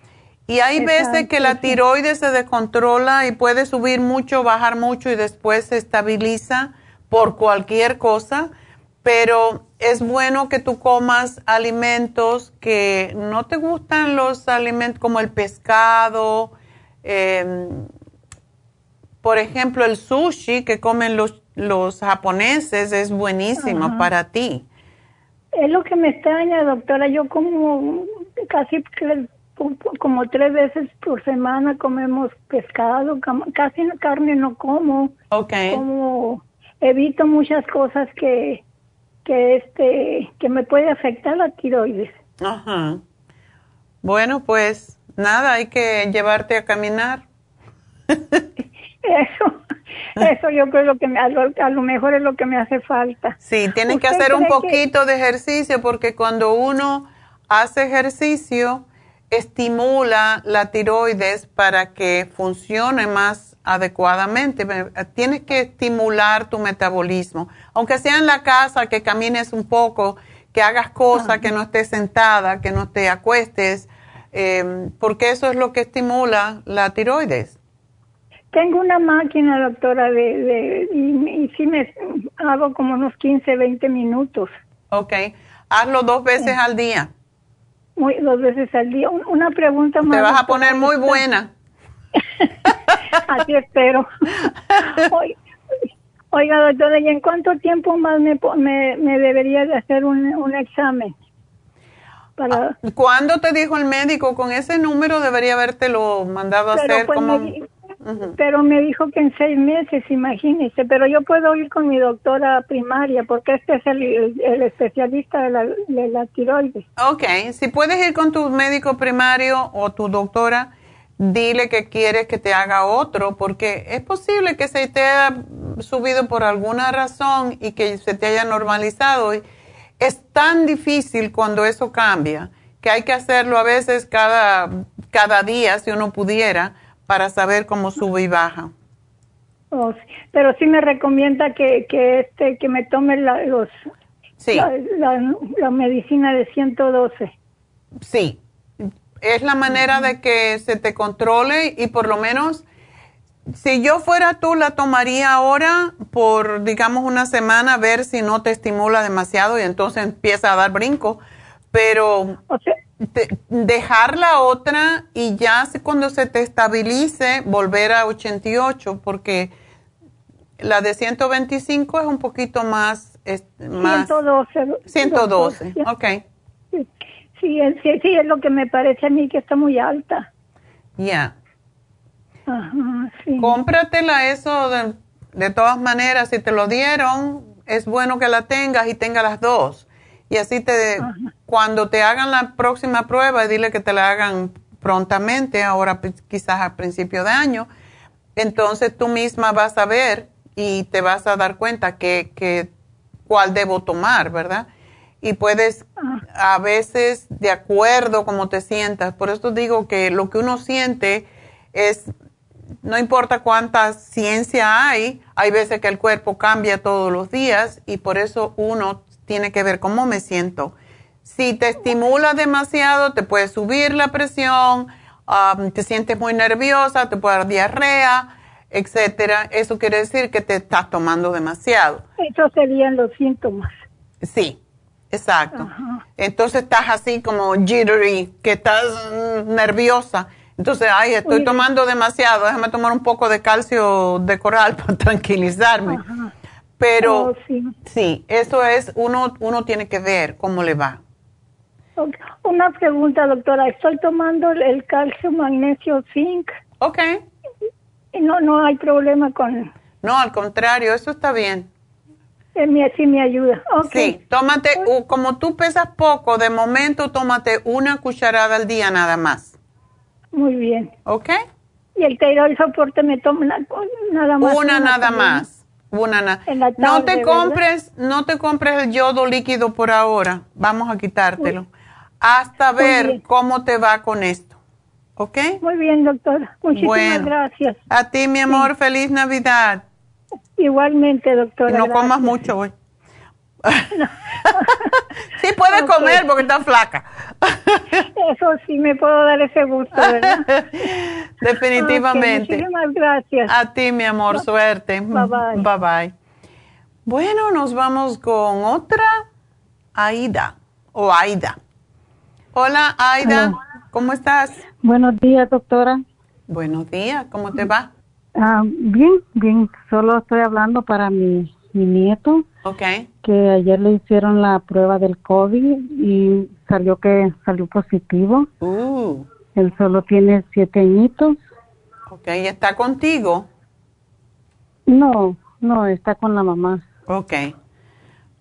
Y hay veces que la tiroides se descontrola y puede subir mucho, bajar mucho y después se estabiliza por cualquier cosa, pero es bueno que tú comas alimentos que no te gustan los alimentos como el pescado, eh, por ejemplo, el sushi que comen los, los japoneses es buenísimo para ti. Es lo que me extraña, doctora. Yo como casi como tres veces por semana comemos pescado, casi carne no como. Ok. Como evito muchas cosas que que este que me puede afectar la tiroides. Ajá. Bueno, pues nada, hay que llevarte a caminar. Eso, eso yo creo que me- a, lo, a lo mejor es lo que me hace falta. Sí, tienen que ¿Usted hacer un que- poquito de ejercicio porque cuando uno hace ejercicio estimula la tiroides para que funcione más adecuadamente. Me- Tienes que estimular tu metabolismo, aunque sea en la casa, que camines un poco, que hagas cosas, que no estés sentada, que no te acuestes, eh, porque eso es lo que estimula la tiroides. Tengo una máquina, doctora, de, de y, y sí me hago como unos 15, 20 minutos. Ok, hazlo dos veces al día. Muy, dos veces al día. Un- Una pregunta más. Te vas a poner muy buena. Así espero. Oiga, doctora, ¿y en cuánto tiempo más me, me, me debería de hacer un, un examen? Para, ¿Cuándo te dijo el médico? Con ese número debería habértelo mandado a pero, hacer pues como... me, di- pero me dijo que en seis meses, imagínese. Pero yo puedo ir con mi doctora primaria porque este es el, el- el especialista de la, de la tiroides. Ok, si puedes ir con tu médico primario o tu doctora, dile que quieres que te haga otro, porque es posible que se te haya subido por alguna razón y que se te haya normalizado. Y Es tan difícil cuando eso cambia que hay que hacerlo a veces cada, cada día, si uno pudiera, para saber cómo sube y baja. Oh, pero sí me recomienda que, que, este, que me tome la, los, Sí. la, la- la medicina de 112. Sí, es la manera de que se te controle y por lo menos, si yo fuera tú, la tomaría ahora por, digamos, una semana, a ver si no te estimula demasiado y entonces empieza a dar brinco. Pero te- dejar la otra y ya si cuando se te estabilice, volver a 88, porque la de 125 es un poquito más... es- más 112. 112, doctor. ok. Sí, es, sí, sí, es lo que me parece a mí que está muy alta. Ya. Ajá, sí. Cómpratela eso de, de todas maneras, si te lo dieron, es bueno que la tengas y tenga las dos. Y así te, cuando te hagan la próxima prueba, dile que te la hagan prontamente, ahora quizás a principio de año, entonces tú misma vas a ver y te vas a dar cuenta que, que cuál debo tomar, ¿verdad? Y puedes a veces, de acuerdo como te sientas, por eso digo que lo que uno siente es, no importa cuánta ciencia hay, hay veces que el cuerpo cambia todos los días y por eso uno tiene que ver cómo me siento. Si te estimula demasiado, te puede subir la presión, um, te sientes muy nerviosa, te puede dar diarrea, etcétera. Eso quiere decir que te estás tomando demasiado. Esos serían los síntomas. Sí, exacto. Entonces estás así como jittery, que estás mm, nerviosa. Entonces, ay, estoy tomando demasiado, déjame tomar un poco de calcio de coral para tranquilizarme. Pero oh, sí. eso es, uno, uno tiene que ver cómo le va. Una pregunta, doctora. Estoy tomando el calcio, magnesio, zinc. Ok. Y no, no hay problema con... No, al contrario, eso está bien. Sí me ayuda. Sí, tómate, como tú pesas poco, de momento tómate una cucharada al día nada más. Muy bien. ¿Ok? Y el tiroid soporte me tomo nada más. Una, nada más. Una no te compres, no te compres el yodo líquido por ahora. Vamos a quitártelo. Hasta ver cómo te va con esto. ¿Ok? Muy bien, doctora. Muchísimas gracias. A ti, mi amor, feliz Navidad. Igualmente, doctora. no comas mucho hoy. sí puedes comer porque está flaca. Eso sí me puedo dar ese gusto, ¿verdad? Definitivamente. muchísimas gracias. A ti, mi amor, suerte. Bye bye. Bye bye. Bueno, nos vamos con otra Aida o Aida. Hola, Aida. ¿Cómo estás? Buenos días, doctora. Buenos días. ¿Cómo te va? Ah, bien, bien. Solo estoy hablando para mi mi nieto. Okay. Que ayer le hicieron la prueba del COVID y salió que salió positivo. Uh. Él solo tiene siete añitos. Ok, ¿y está contigo? No, no, está con la mamá. Ok.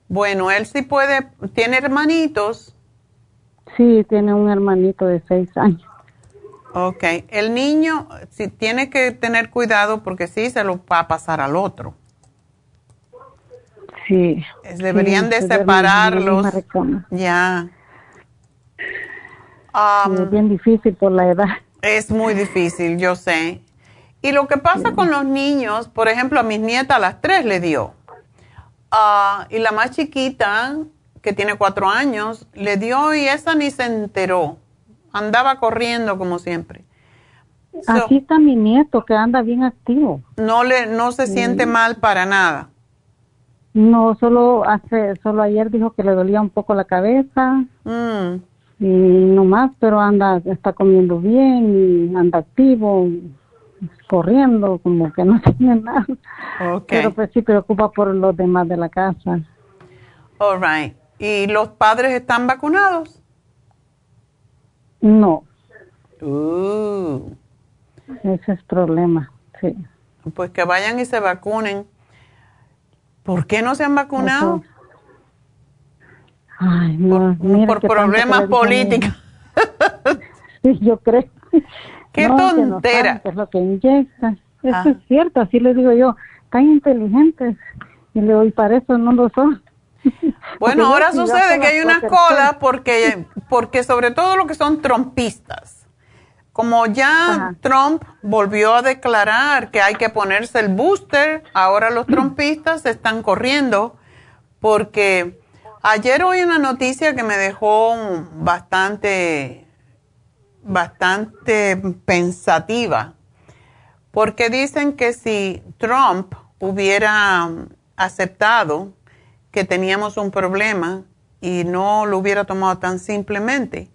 Bueno, él sí puede, ¿tiene hermanitos? Sí, tiene un hermanito de seis años. Ok, el niño sí tiene que tener cuidado porque sí se lo va a pasar al otro. Sí. Deberían de separarlos. Ya. es bien difícil por la edad. Es muy difícil, yo sé. Y lo que pasa con los niños, por ejemplo, a mis nietas a las tres le dio. Ah, y la más chiquita, que tiene cuatro años, le dio y esa ni se enteró. Andaba corriendo como siempre. Así está mi nieto, que anda bien activo. No, le, no se siente mal para nada. No, solo hace, solo ayer dijo que le dolía un poco la cabeza. Mm. Y no más, pero anda, está comiendo bien, anda activo, corriendo, como que no tiene nada. Pero pues sí preocupa por los demás de la casa. All right. ¿Y los padres están vacunados? No. Uh. Ese es problema, sí. Pues que vayan y se vacunen. ¿Por qué no se han vacunado? Ay, no, por, problemas políticos. sí, yo creo. Qué tontera. es lo que inyecta. Eso ah. es cierto, así le digo yo, tan inteligentes. Y le doy para eso no lo son. Bueno, ahora sucede que hay una cola porque, porque sobre todo lo que son trompistas. Como ya Trump volvió a declarar que hay que ponerse el booster, ahora los trumpistas se están corriendo porque ayer oí una noticia que me dejó bastante, bastante pensativa, porque dicen que si Trump hubiera aceptado que teníamos un problema y no lo hubiera tomado tan simplemente,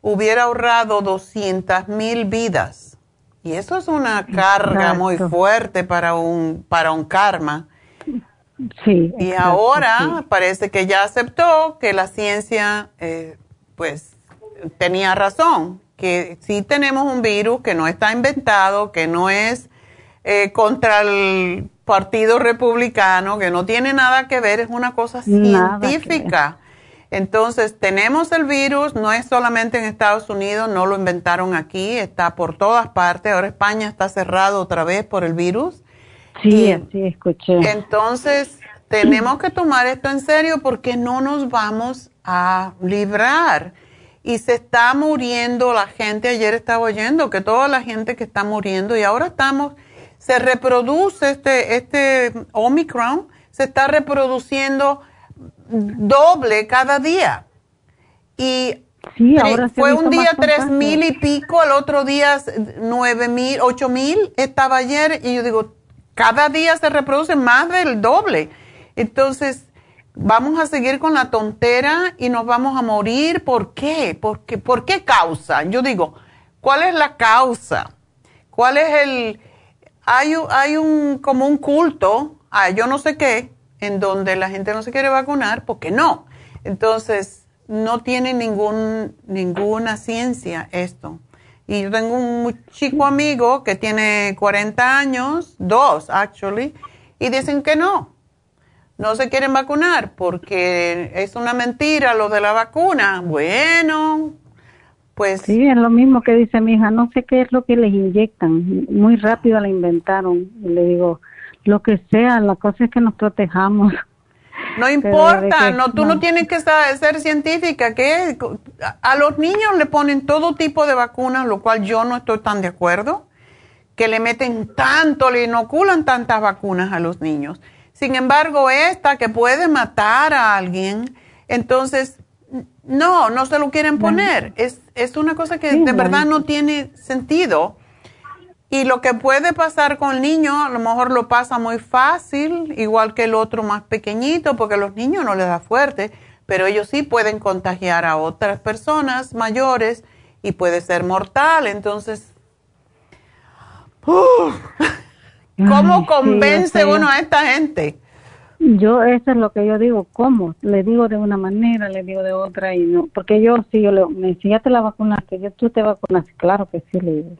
hubiera ahorrado 200 mil vidas. Y eso es una carga muy fuerte para un, para un karma. Sí. Y ahora parece que ya aceptó que la ciencia, eh, pues, tenía razón, que sí tenemos un virus que no está inventado, que no es eh, contra el Partido Republicano, que no tiene nada que ver, es una cosa científica. Entonces, tenemos el virus, no es solamente en Estados Unidos, no lo inventaron aquí, está por todas partes. Ahora España está cerrado otra vez por el virus. Sí, así escuché. Entonces, tenemos que tomar esto en serio porque no nos vamos a librar. Y se está muriendo la gente, ayer estaba oyendo que toda la gente que está muriendo y ahora estamos, se reproduce este, este Omicron, se está reproduciendo doble cada día. Y fue un día tres mil y pico, el otro día nueve mil, ocho mil, estaba ayer y yo digo, cada día se reproduce más del doble. Entonces, vamos a seguir con la tontera y nos vamos a morir. ¿Por qué? ¿Por qué, ¿Por qué causa? Yo digo, ¿cuál es la causa? ¿Cuál es el... Hay, hay un, como un culto, a yo no sé qué, en donde la gente no se quiere vacunar, porque no. Entonces, no tiene ningún, ninguna ciencia esto. Y yo tengo un chico amigo que tiene 40 años, dos actually, y dicen que no, no se quieren vacunar porque es una mentira lo de la vacuna. Bueno, pues... Sí, es lo mismo que dice mi hija, no sé qué es lo que les inyectan, muy rápido la inventaron. Y le digo, lo que sea, la cosa es que nos protejamos. No importa, no, tú no, tienes que ser científica, que a los niños le ponen todo tipo de vacunas, lo cual yo no estoy tan de acuerdo, que le meten tanto, le inoculan tantas vacunas a los niños. Sin embargo, esta que puede matar a alguien, entonces, no, no se lo quieren poner. Es, es una cosa que de verdad no tiene sentido. Y lo que puede pasar con el niño, a lo mejor lo pasa muy fácil, igual que el otro más pequeñito, porque a los niños no les da fuerte, pero ellos sí pueden contagiar a otras personas mayores y puede ser mortal. Entonces, ¿cómo convence uno a esta gente? Yo, eso es lo que yo digo, ¿cómo? Le digo de una manera, le digo de otra y no, porque yo, si yo le, me si ya te la vacunaste, yo, tú te vacunaste, claro que sí, le digo.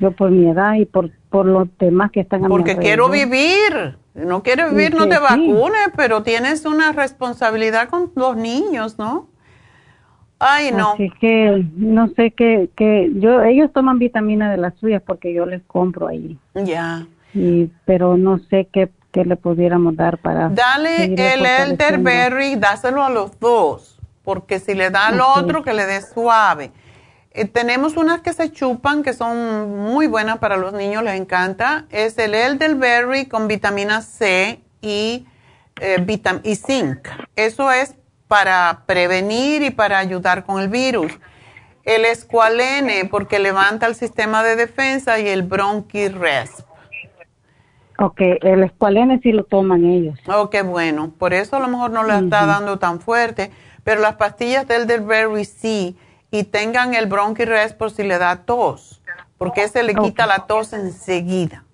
Yo por mi edad y por, por los demás que están a Porque quiero vivir. No quieres vivir, no te vacunes, pero tienes una responsabilidad con los niños, ¿no? Ay, no. Así que no sé qué, que yo, ellos toman vitamina de las suyas porque yo les compro ahí. Ya. Y, pero no sé qué, qué le pudiéramos dar para. Dale el elderberry, dáselo a los dos, porque si le da al otro, que le dé suave. Eh, tenemos unas que se chupan que son muy buenas para los niños, les encanta. Es el elderberry con vitamina C y, eh, y zinc. Eso es para prevenir y para ayudar con el virus. El escualene porque levanta el sistema de defensa y el bronchiresp. Ok, el escualene sí lo toman ellos. Oh, qué bueno. Por eso a lo mejor no le está dando tan fuerte, pero las pastillas del elderberry sí y tengan el bronquirres por si le da tos, porque ese le quita la tos enseguida.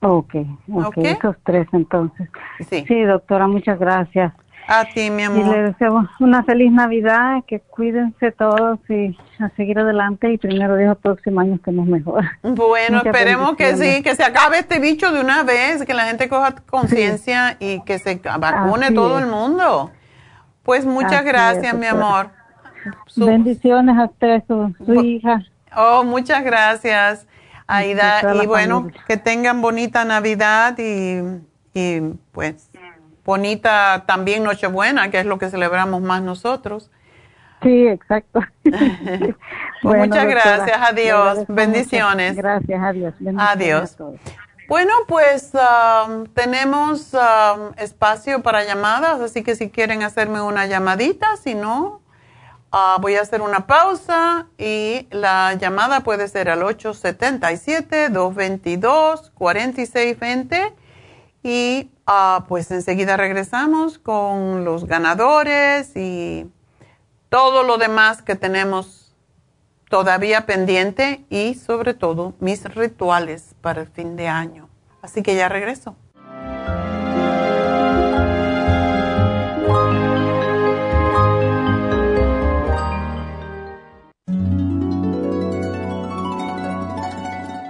Ok, ok, esos tres entonces. Sí. sí, doctora, muchas gracias. A ti, mi amor. Y le deseo una feliz Navidad, que cuídense todos y a seguir adelante y primero Dios, próximo año estemos mejor. Bueno, esperemos que sí, que se acabe este bicho de una vez, que la gente coja conciencia y que se vacune todo el mundo. Pues muchas gracias, mi amor. Bendiciones a usted, su, hija. Oh, muchas gracias, Aida. Y bueno, que tengan bonita Navidad y, y pues bonita también Nochebuena, que es lo que celebramos más nosotros. Sí, exacto. Pues muchas gracias, adiós, bendiciones. Gracias, adiós. Adiós. Bueno, pues um, tenemos um, espacio para llamadas, así que si quieren hacerme una llamadita, si no, uh, voy a hacer una pausa y la llamada puede ser al 877-222-4620 y uh, pues enseguida regresamos con los ganadores y todo lo demás que tenemos todavía pendiente y sobre todo mis rituales para el fin de año. Así que ya regreso.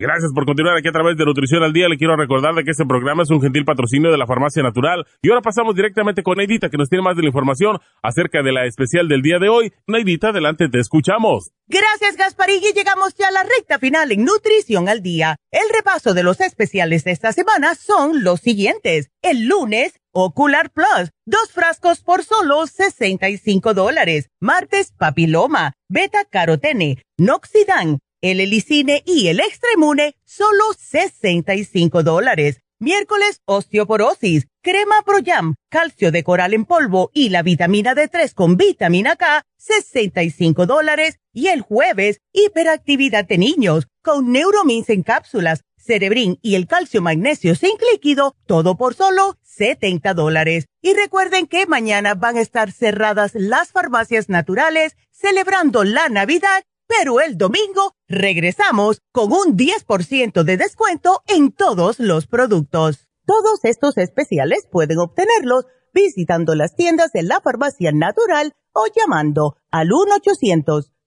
Gracias por continuar aquí a través de Nutrición al Día. Le quiero recordar de que este programa es un gentil patrocinio de la Farmacia Natural. Y ahora pasamos directamente con Neidita, que nos tiene más de la información acerca de la especial del día de hoy. Neidita, adelante, te escuchamos. Gracias, Gasparigui. Llegamos ya a la recta final en Nutrición al Día. El repaso de los especiales de esta semana son los siguientes. El lunes, Ocular Plus, dos frascos por solo 65 dólares. Martes, Papiloma, Beta Carotene, Noxidan el Elicine y el Extremune, solo 65 dólares. Miércoles, osteoporosis, crema Proyam, calcio de coral en polvo y la vitamina D3 con vitamina K, 65 dólares. Y el jueves, hiperactividad de niños, con Neuromins en cápsulas, Cerebrin y el calcio magnesio zinc líquido, todo por solo 70 dólares. Y recuerden que mañana van a estar cerradas las farmacias naturales celebrando la Navidad pero el domingo regresamos con un 10% de descuento en todos los productos. Todos estos especiales pueden obtenerlos visitando las tiendas de la farmacia natural o llamando al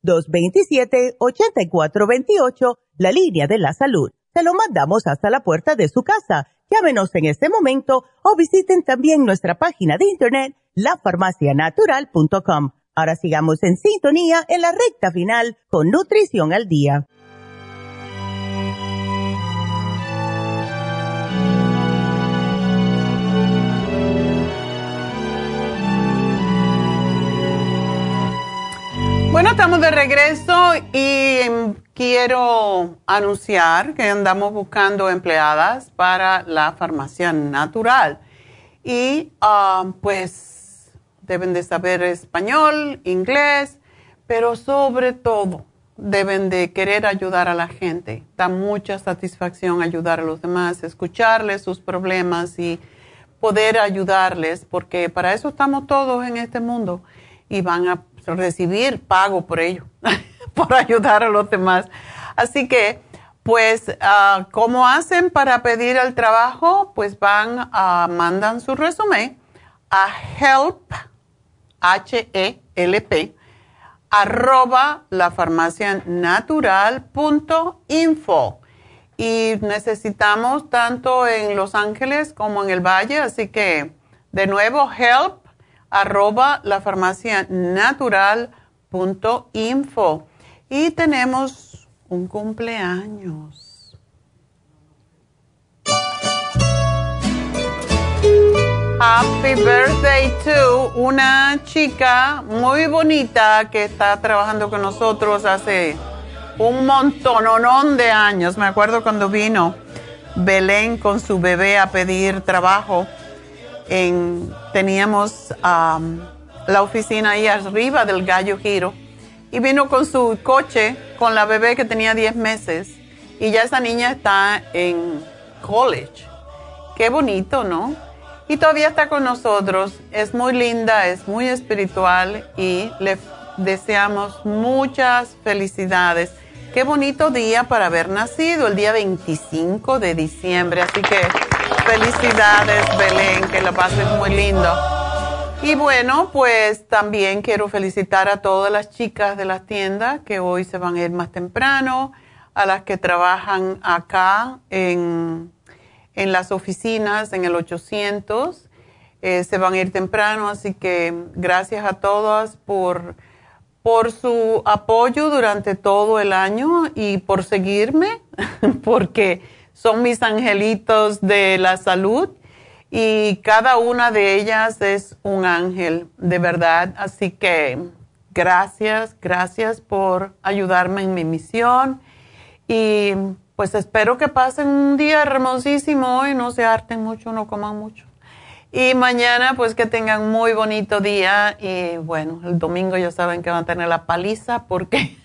1-800-227-8428, la línea de la salud. Se lo mandamos hasta la puerta de su casa. Llámenos en este momento o visiten también nuestra página de internet, lafarmacianatural.com Ahora sigamos en sintonía en la recta final con Nutrición al Día. Bueno, estamos de regreso y quiero anunciar que andamos buscando empleadas para la farmacia natural. Y ah, pues deben de saber español, inglés, pero sobre todo deben de querer ayudar a la gente. Da mucha satisfacción ayudar a los demás, escucharles sus problemas y poder ayudarles, porque para eso estamos todos en este mundo y van a recibir pago por ello, por ayudar a los demás. Así que, pues, ah, ¿cómo hacen para pedir el trabajo? Pues van a, mandan su resumen a help H-E-L-P, arroba lafarmacianatural.info. Y necesitamos tanto en Los Ángeles como en el Valle, así que de nuevo, help arroba lafarmacianatural.info. Y tenemos un cumpleaños. Happy birthday to una chica muy bonita que está trabajando con nosotros hace un montón de años. Me acuerdo cuando vino Belén con su bebé a pedir trabajo. En, teníamos la oficina ahí arriba del Gallo Giro y vino con su coche con la bebé que tenía 10 meses y ya esa niña está en college. Qué bonito, ¿no? Y todavía está con nosotros. Es muy linda, es muy espiritual y le deseamos muchas felicidades. Qué bonito día para haber nacido, el día 25 de diciembre. Así que felicidades, Belén, que la pases muy lindo. Y bueno, pues también quiero felicitar a todas las chicas de las tiendas que hoy se van a ir más temprano, a las que trabajan acá en en las oficinas en el 800 eh, se van a ir temprano, así que gracias a todas por, por su apoyo durante todo el año y por seguirme, porque son mis angelitos de la salud y cada una de ellas es un ángel, de verdad. Así que gracias, gracias por ayudarme en mi misión y pues espero que pasen un día hermosísimo y no se harten mucho, no coman mucho. Y mañana pues que tengan muy bonito día y bueno, el domingo ya saben que van a tener la paliza porque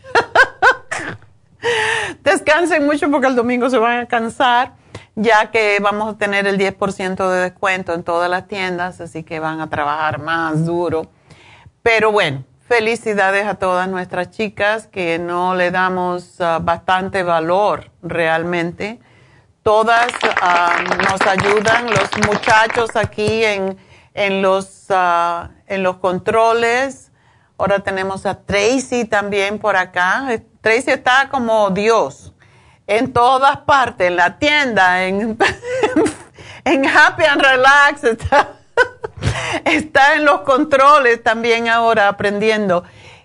descansen mucho porque el domingo se van a cansar ya que vamos a tener el 10% de descuento en todas las tiendas, así que van a trabajar más duro. Pero bueno, felicidades a todas nuestras chicas que no le damos ah, bastante valor realmente todas ah, nos ayudan, los muchachos aquí en, en, los, ah, en los controles. Ahora tenemos a Tracy también por acá. Tracy está como Dios en todas partes, en la tienda, en, en Happy and Relax, está, está en los controles también ahora aprendiendo.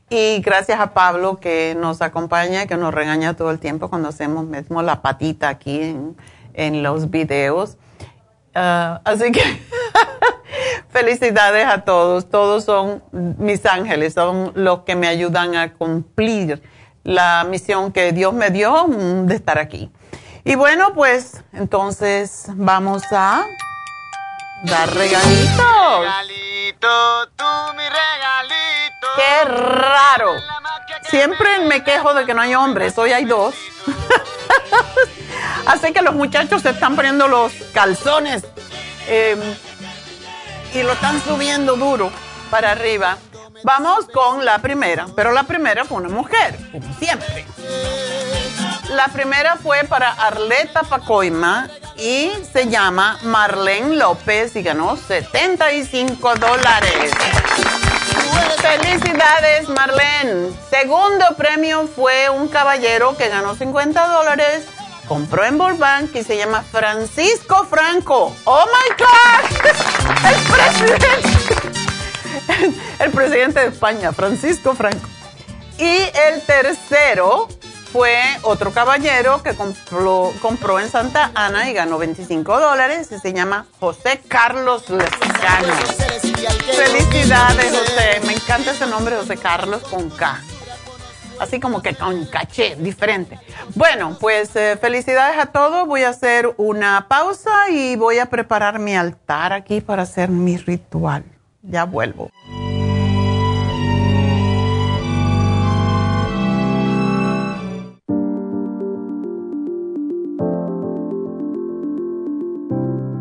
Y gracias a Pablo que nos acompaña, que nos regaña todo el tiempo cuando hacemos mismo la patita aquí en, en los videos. Ah, así que felicidades a todos. Todos son mis ángeles, son los que me ayudan a cumplir la misión que Dios me dio de estar aquí. Y bueno, pues entonces vamos a dar regalitos. Regalito, tú mi regalito. Qué raro. Siempre me quejo de que no hay hombres, hoy hay dos. Así que los muchachos se están poniendo los calzones em, y lo están subiendo duro para arriba. Vamos con la primera, pero la primera fue una mujer, como siempre. La primera fue para Arleta Pacoima y se llama Marlene López y ganó 75 dólares. Felicidades, Marlene. Segundo premio fue un caballero que ganó 50 dólares compró en Burbank y se llama Francisco Franco. ¡Oh my God! El presidente, el presidente de España, Francisco Franco. Y el tercero fue otro caballero que compró, compró en Santa Ana y ganó 25 dólares y se llama José Carlos Lescano. Felicidades, José. Me encanta ese nombre, José Carlos con K así como que con caché, diferente. Bueno, pues eh, felicidades a todos. Voy a hacer una pausa y voy a preparar mi altar aquí para hacer mi ritual. Ya vuelvo.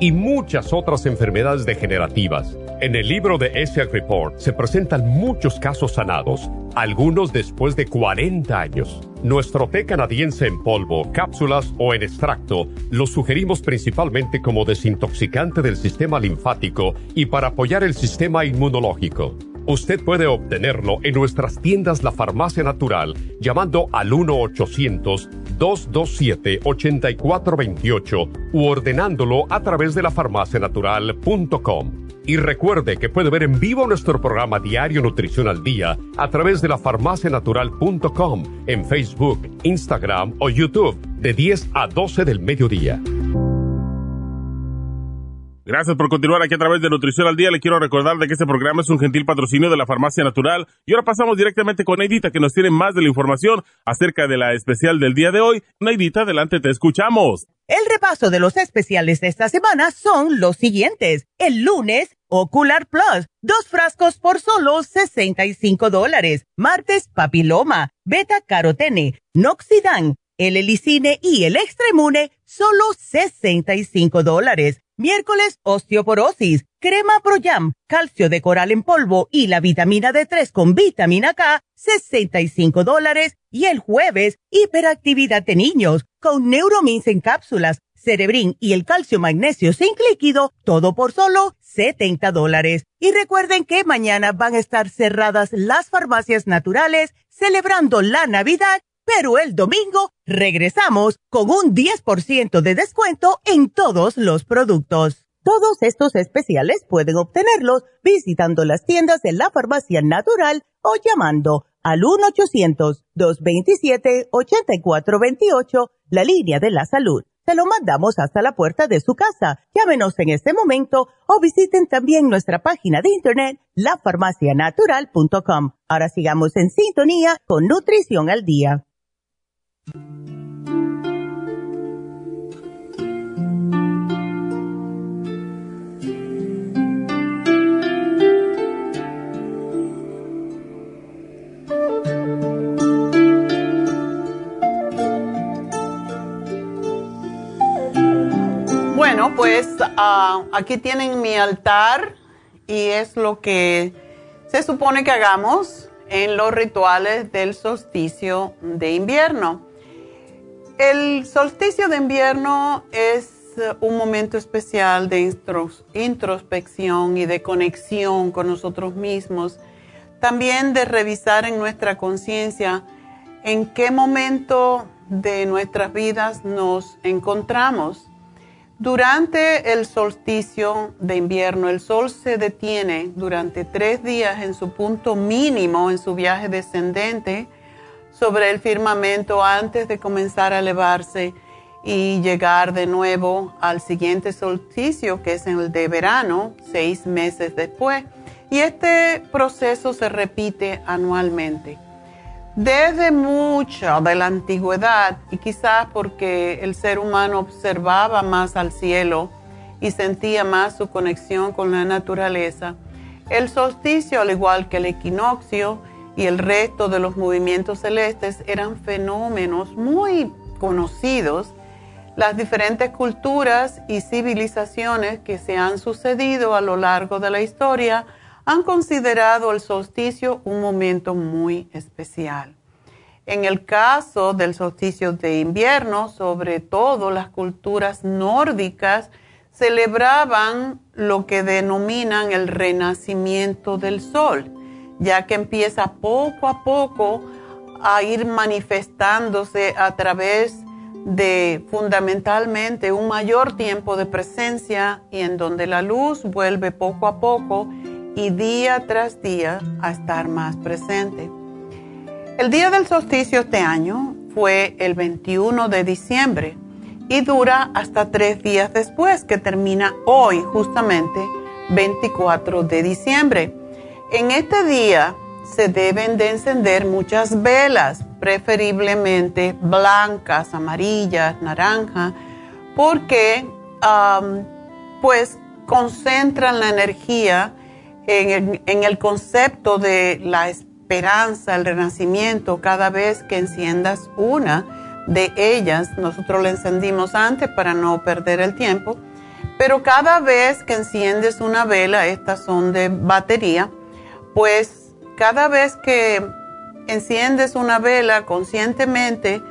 y muchas otras enfermedades degenerativas. En el libro de ESIAC Report se presentan muchos casos sanados, algunos después de 40 años. Nuestro té canadiense en polvo, cápsulas o en extracto lo sugerimos principalmente como desintoxicante del sistema linfático y para apoyar el sistema inmunológico. Usted puede obtenerlo en nuestras tiendas La Farmacia Natural llamando al 1-800-227-8428 u ordenándolo a través de lafarmacianatural.com. Y recuerde que puede ver en vivo nuestro programa Diario Nutrición al Día a través de lafarmacianatural.com en Facebook, Instagram o YouTube de 10 a 12 del mediodía. Gracias por continuar aquí a través de Nutrición al Día. Le quiero recordar de que este programa es un gentil patrocinio de la Farmacia Natural. Y ahora pasamos directamente con Neidita, que nos tiene más de la información acerca de la especial del día de hoy. Neidita, adelante, te escuchamos. El repaso de los especiales de esta semana son los siguientes. El lunes, Ocular Plus, dos frascos por solo 65 dólares. Martes, papiloma, beta carotene, noxidan, el helicine y el extremune, solo 65 dólares. Miércoles, osteoporosis, crema Proyam, calcio de coral en polvo y la vitamina D3 con vitamina K, 65 dólares. Y el jueves, hiperactividad de niños, con neuromins en cápsulas, cerebrin y el calcio magnesio sin líquido, todo por solo 70 dólares. Y recuerden que mañana van a estar cerradas las farmacias naturales celebrando la Navidad pero el domingo regresamos con un 10% de descuento en todos los productos. Todos estos especiales pueden obtenerlos visitando las tiendas de la farmacia natural o llamando al 1-800-227-8428, la línea de la salud. Se lo mandamos hasta la puerta de su casa. Llámenos en este momento o visiten también nuestra página de internet, lafarmacianatural.com. Ahora sigamos en sintonía con Nutrición al Día. Bueno, pues ah, aquí tienen mi altar y es lo que se supone que hagamos en los rituales del solsticio de invierno. El solsticio de invierno es eh, un momento especial de introspección y de conexión con nosotros mismos, también de revisar en nuestra conciencia en qué momento de nuestras vidas nos encontramos. Durante el solsticio de invierno, el sol se detiene durante tres días en su punto mínimo en su viaje descendente sobre el firmamento antes de comenzar a elevarse y llegar de nuevo al siguiente solsticio, que es el de verano, seis meses después. Y este proceso se repite anualmente. Desde mucha de la antigüedad, y quizás porque el ser humano observaba más al cielo y sentía más su conexión con la naturaleza, el solsticio, al igual que el equinoccio, y el resto de los movimientos celestes eran fenómenos muy conocidos. Las diferentes culturas y civilizaciones que se han sucedido a lo largo de la historia han considerado el solsticio un momento muy especial. En el caso del solsticio de invierno, sobre todo las culturas nórdicas celebraban lo que denominan el renacimiento del sol ya que empieza poco a poco a ir manifestándose a través de fundamentalmente un mayor tiempo de presencia y en donde la luz vuelve poco a poco y día tras día a estar más presente. El día del solsticio este año fue el 21 de diciembre y dura hasta tres días después, que termina hoy justamente 24 de diciembre. En este día se deben de encender muchas velas, preferiblemente blancas, amarillas, naranja, porque pues concentran la energía en en el concepto de la esperanza, el renacimiento, cada vez que enciendas una de ellas, nosotros la encendimos antes para no perder el tiempo, pero cada vez que enciendes una vela, estas son de batería, pues cada vez que enciendes una vela conscientemente,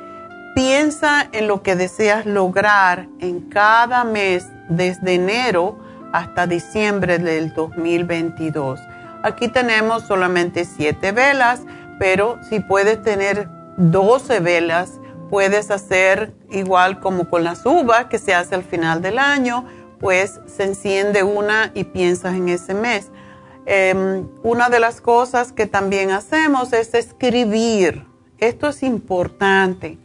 piensa en lo que deseas lograr en cada mes desde enero hasta diciembre del 2022. Aquí tenemos solamente siete velas, pero si puedes tener 12 velas, puedes hacer igual como con las uvas que se hace al final del año, pues se enciende una y piensas en ese mes. Em, una de las cosas que también hacemos es escribir. Esto es importante.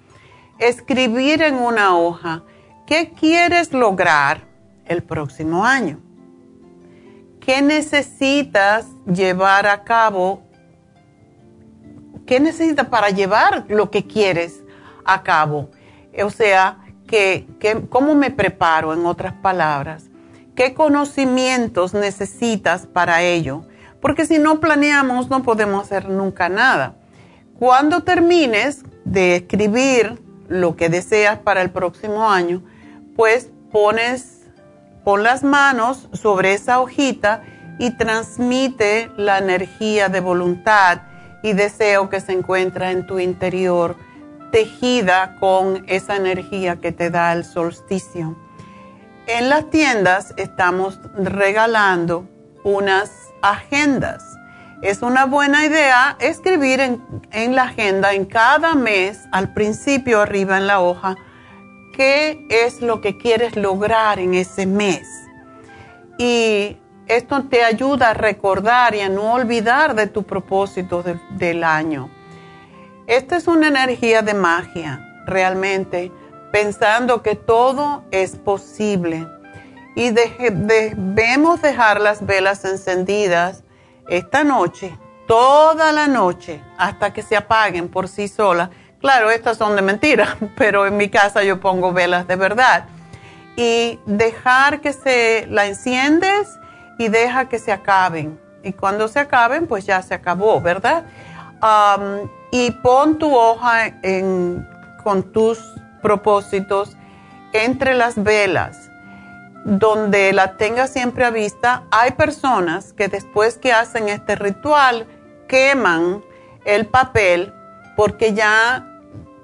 Escribir en una hoja qué quieres lograr el próximo año. ¿Qué necesitas llevar a cabo? ¿Qué necesitas para llevar lo que quieres a cabo? O sea, que, ¿cómo me preparo en otras palabras? Qué conocimientos necesitas para ello. Porque si no planeamos no podemos hacer nunca nada. Cuando termines de escribir lo que deseas para el próximo año, pues pones, pon las manos sobre esa hojita y transmite la energía de voluntad y deseo que se encuentra en tu interior, tejida con esa energía que te da el solsticio. En las tiendas estamos regalando unas agendas. Es una buena idea escribir en, la agenda en cada mes, al principio arriba en la hoja, qué es lo que quieres lograr en ese mes. Y esto te ayuda a recordar y a no olvidar de tu propósito del año. Esta es una energía de magia, realmente, pensando que todo es posible. Y debemos dejar las velas encendidas esta noche, toda la noche, hasta que se apaguen por sí solas. Claro, estas son de mentira, pero en mi casa yo pongo velas de verdad. Y dejar que se la enciendes y deja que se acaben. Y cuando se acaben, pues ya se acabó, ¿verdad? y pon tu hoja con tus propósitos entre las velas, donde la tengas siempre a vista. Hay personas que después que hacen este ritual queman el papel porque ya,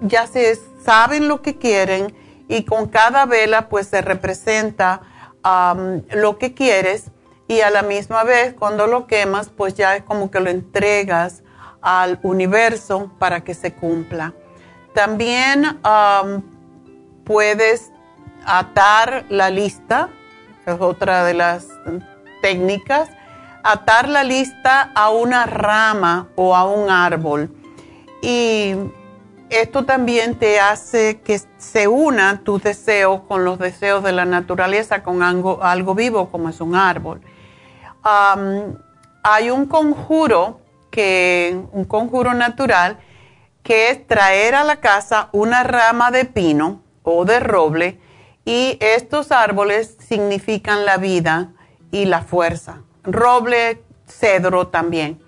ya se saben lo que quieren y con cada vela pues se representa lo que quieres y a la misma vez cuando lo quemas pues ya es como que lo entregas al universo para que se cumpla. También um, puedes atar la lista, es otra de las técnicas, atar la lista a una rama o a un árbol. Y esto también te hace que se una tus deseos con los deseos de la naturaleza, con algo, algo vivo como es un árbol hay un conjuro que, un conjuro natural que es traer a la casa una rama de pino o de roble y estos árboles significan la vida y la fuerza. Roble, cedro también.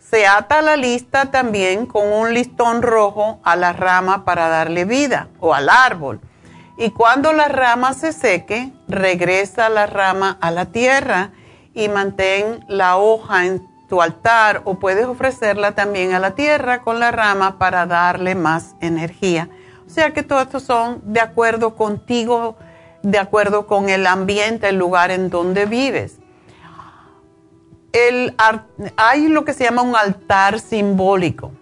Se ata la lista también con un listón rojo a la rama para darle vida o al árbol. Y cuando la rama se seque, regresa la rama a la tierra y mantén la hoja en tu altar o puedes ofrecerla también a la tierra con la rama para darle más energía. O sea que todo esto son de acuerdo contigo, de acuerdo con el ambiente, el lugar en donde vives. El, hay lo que se llama un altar simbólico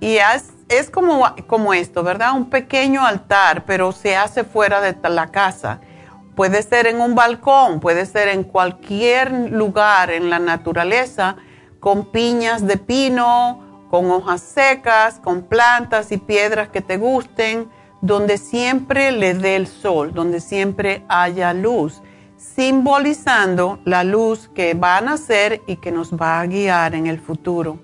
y es, es como, como esto, ¿verdad? Un pequeño altar, pero se hace fuera de la casa Puede ser en un balcón, puede ser en cualquier lugar en la naturaleza, con piñas de pino, con hojas secas, con plantas y piedras que te gusten, donde siempre le dé el sol, donde siempre haya luz, simbolizando la luz que va a nacer y que nos va a guiar en el futuro.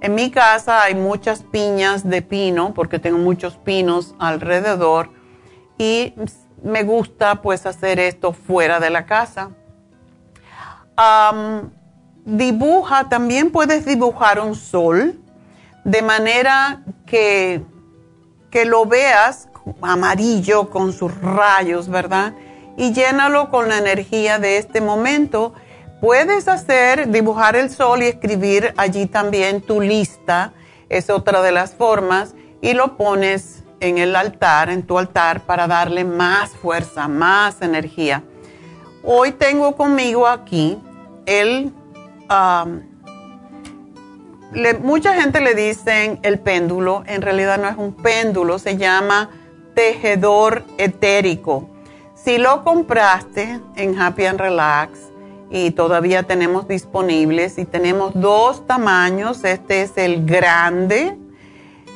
En mi casa hay muchas piñas de pino, porque tengo muchos pinos alrededor, y me gusta pues hacer esto fuera de la casa. Dibuja, también puedes dibujar un sol de manera que, que lo veas amarillo con sus rayos, ¿verdad? Y llénalo con la energía de este momento. Puedes hacer, dibujar el sol y escribir allí también tu lista, es otra de las formas, y lo pones en el altar, en tu altar, para darle más fuerza, más energía. Hoy tengo conmigo aquí el... mucha gente le dicen el péndulo, en realidad no es un péndulo, se llama tejedor etérico. Si lo compraste en Happy and Relax y todavía tenemos disponibles y tenemos dos tamaños, este es el grande,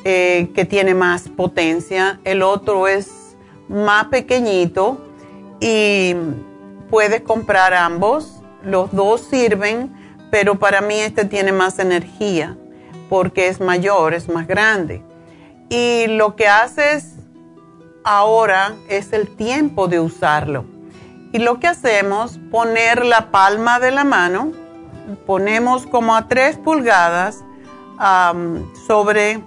eh, que tiene más potencia, el otro es más pequeñito y puedes comprar ambos, los dos sirven, pero para mí este tiene más energía porque es mayor, es más grande. Y lo que haces ahora es el tiempo de usarlo. Y lo que hacemos, poner la palma de la mano, ponemos como a 3 pulgadas sobre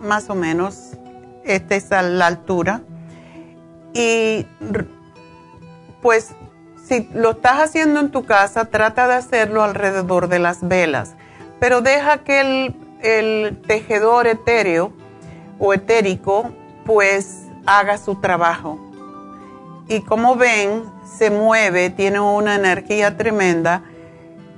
más o menos, esta es la altura. Y pues si lo estás haciendo en tu casa, trata de hacerlo alrededor de las velas, pero deja que el, tejedor etéreo o etérico pues haga su trabajo. Y como ven, se mueve, tiene una energía tremenda.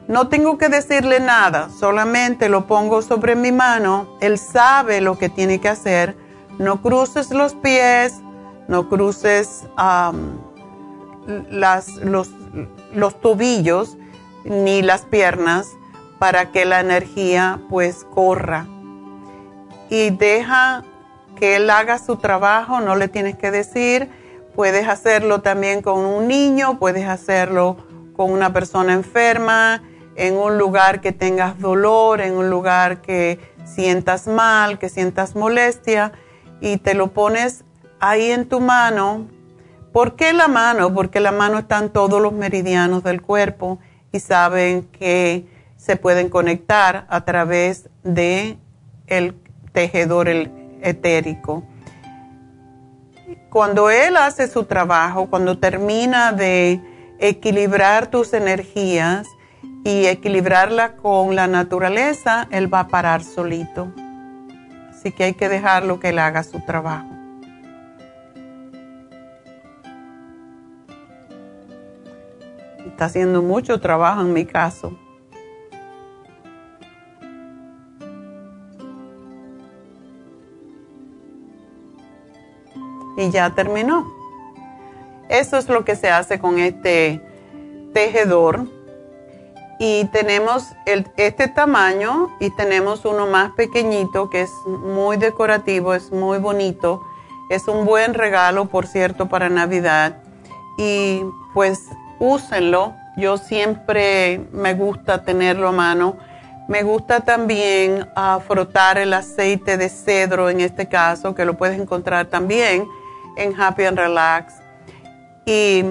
No tengo que decirle nada, solamente lo pongo sobre mi mano, él sabe lo que tiene que hacer. No cruces los pies, no cruces las, los, los tobillos ni las piernas para que la energía pues corra. Y deja que él haga su trabajo, no le tienes que decir. Puedes hacerlo también con un niño, puedes hacerlo con una persona enferma, en un lugar que tengas dolor, en un lugar que sientas mal, que sientas molestia, y te lo pones ahí en tu mano. ¿Por qué la mano? Porque la mano están todos los meridianos del cuerpo y saben que se pueden conectar a través de el tejedor, etérico. Cuando Él hace su trabajo, cuando termina de equilibrar tus energías y equilibrarla con la naturaleza, Él va a parar solito. Así que hay que dejarlo que Él haga su trabajo. Está haciendo mucho trabajo en mi caso. y ya terminó. Eso es lo que se hace con este tejedor. Y tenemos este tamaño y tenemos uno más pequeñito que es muy decorativo, es muy bonito. Es un buen regalo, por cierto, para Navidad. Y pues úsenlo. Yo siempre me gusta tenerlo a mano. Me gusta también ah, frotar el aceite de cedro en este caso, que lo puedes encontrar también en Happy and Relax. Y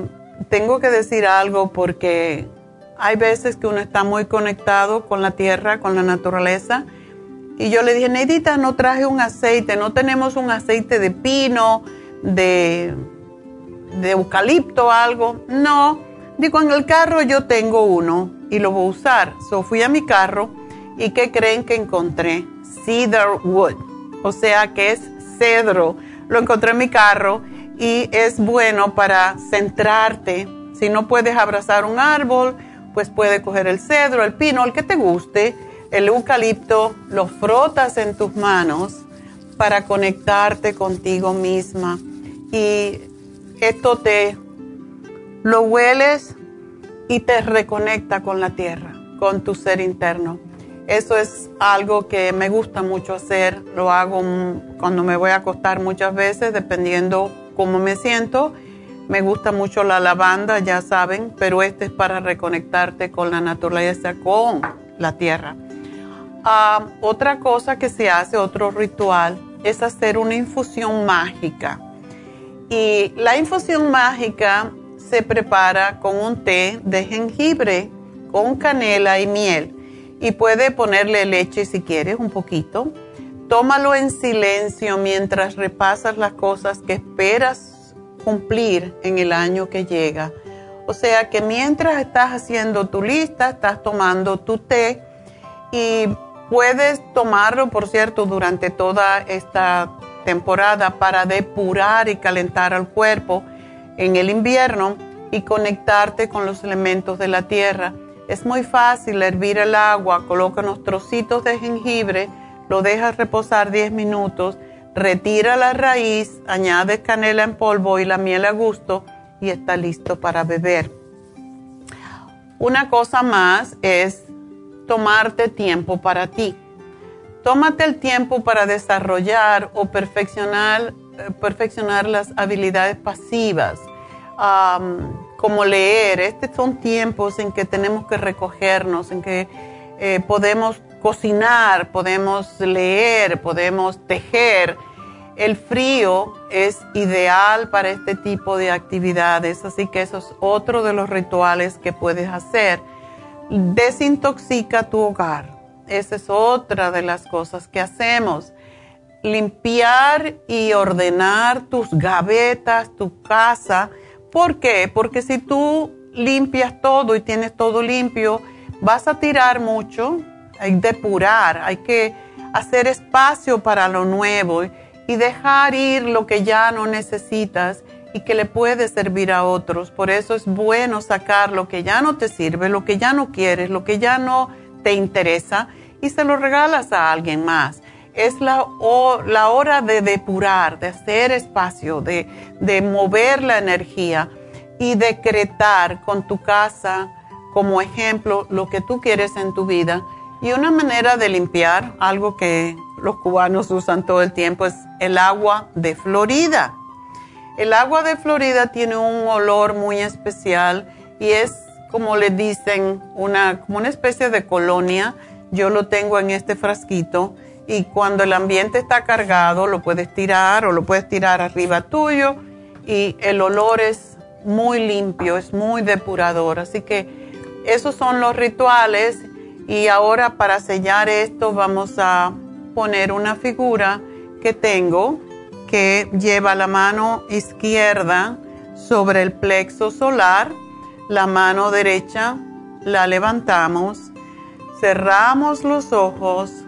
tengo que decir algo porque hay veces que uno está muy conectado con la tierra, con la naturaleza. Y yo le dije, Neidita, no traje un aceite, no tenemos un aceite de pino, de, de eucalipto, algo. No, digo, en el carro yo tengo uno y lo voy a usar. So fui a mi carro y ¿qué creen que encontré? Cedar wood, o sea que es cedro lo encontré en mi carro y es bueno para centrarte. Si no puedes abrazar un árbol, pues puedes coger el cedro, el pino, el que te guste, el eucalipto, lo frotas en tus manos para conectarte contigo misma. Y esto te lo hueles y te reconecta con la tierra, con tu ser interno. Eso es algo que me gusta mucho hacer. Lo hago cuando me voy a acostar muchas veces, dependiendo cómo me siento. Me gusta mucho la lavanda, ya saben, pero este es para reconectarte con la naturaleza, con la tierra. Ah, otra cosa que se hace, otro ritual, es hacer una infusión mágica. Y la infusión mágica se prepara con un té de jengibre, con canela y miel y puede ponerle leche si quieres un poquito. Tómalo en silencio mientras repasas las cosas que esperas cumplir en el año que llega. O sea que mientras estás haciendo tu lista, estás tomando tu té y puedes tomarlo, por cierto, durante toda esta temporada para depurar y calentar al cuerpo en el invierno y conectarte con los elementos de la tierra es muy fácil hervir el agua, coloca unos trocitos de jengibre, lo dejas reposar 10 minutos, retira la raíz, añades canela en polvo y la miel a gusto y está listo para beber. Una cosa más es tomarte tiempo para ti. Tómate el tiempo para desarrollar o perfeccionar, eh, perfeccionar las habilidades pasivas como leer. Estos son tiempos en que tenemos que recogernos, en que eh, podemos cocinar, podemos leer, podemos tejer. El frío es ideal para este tipo de actividades, así que eso es otro de los rituales que puedes hacer. Desintoxica tu hogar. Esa es otra de las cosas que hacemos. Limpiar y ordenar tus gavetas, tu casa. ¿Por qué? Porque si tú limpias todo y tienes todo limpio, vas a tirar mucho, hay que depurar, hay que hacer espacio para lo nuevo y dejar ir lo que ya no necesitas y que le puede servir a otros. Por eso es bueno sacar lo que ya no te sirve, lo que ya no quieres, lo que ya no te interesa y se lo regalas a alguien más. Es la, la hora de depurar, de hacer espacio, de, de mover la energía y decretar con tu casa como ejemplo lo que tú quieres en tu vida. Y una manera de limpiar, algo que los cubanos usan todo el tiempo es el agua de Florida. El agua de Florida tiene un olor muy especial y es como le dicen una como una especie de colonia. Yo lo tengo en este frasquito y cuando el ambiente está cargado lo puedes tirar o lo puedes tirar arriba tuyo y el olor es muy limpio, es muy depurador. Así que esos son los rituales y ahora para sellar esto vamos a poner una figura que tengo que lleva la mano izquierda sobre el plexo solar, la mano derecha la levantamos, cerramos los ojos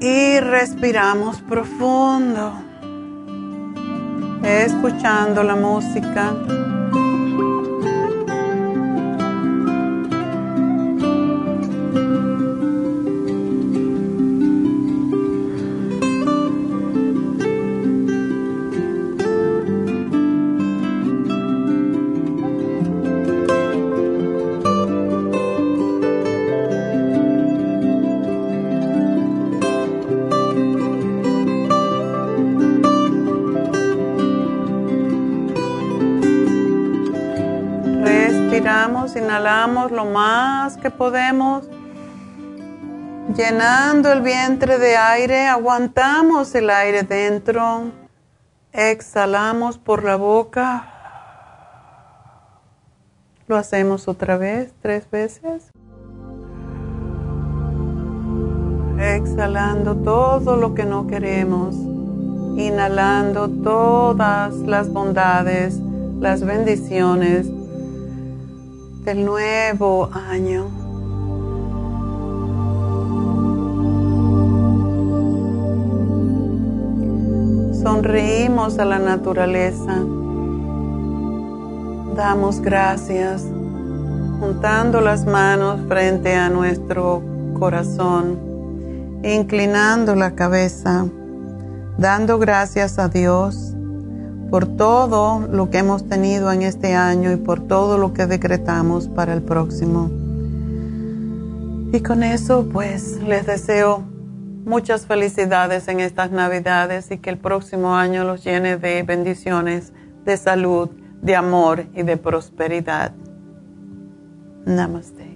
y respiramos profundo, escuchando la música. Inhalamos lo más que podemos, llenando el vientre de aire, aguantamos el aire dentro, exhalamos por la boca. Lo hacemos otra vez, tres veces. Exhalando todo lo que no queremos. Inhalando todas las bondades, las bendiciones del nuevo año. Sonreímos a la naturaleza. Damos gracias, juntando las manos frente a nuestro corazón, inclinando la cabeza, dando gracias a Dios por todo lo que hemos tenido en este año y por todo lo que decretamos para el próximo. Y con eso pues les deseo muchas felicidades en estas navidades y que el próximo año los llene de bendiciones, de salud, de amor y de prosperidad. Namaste.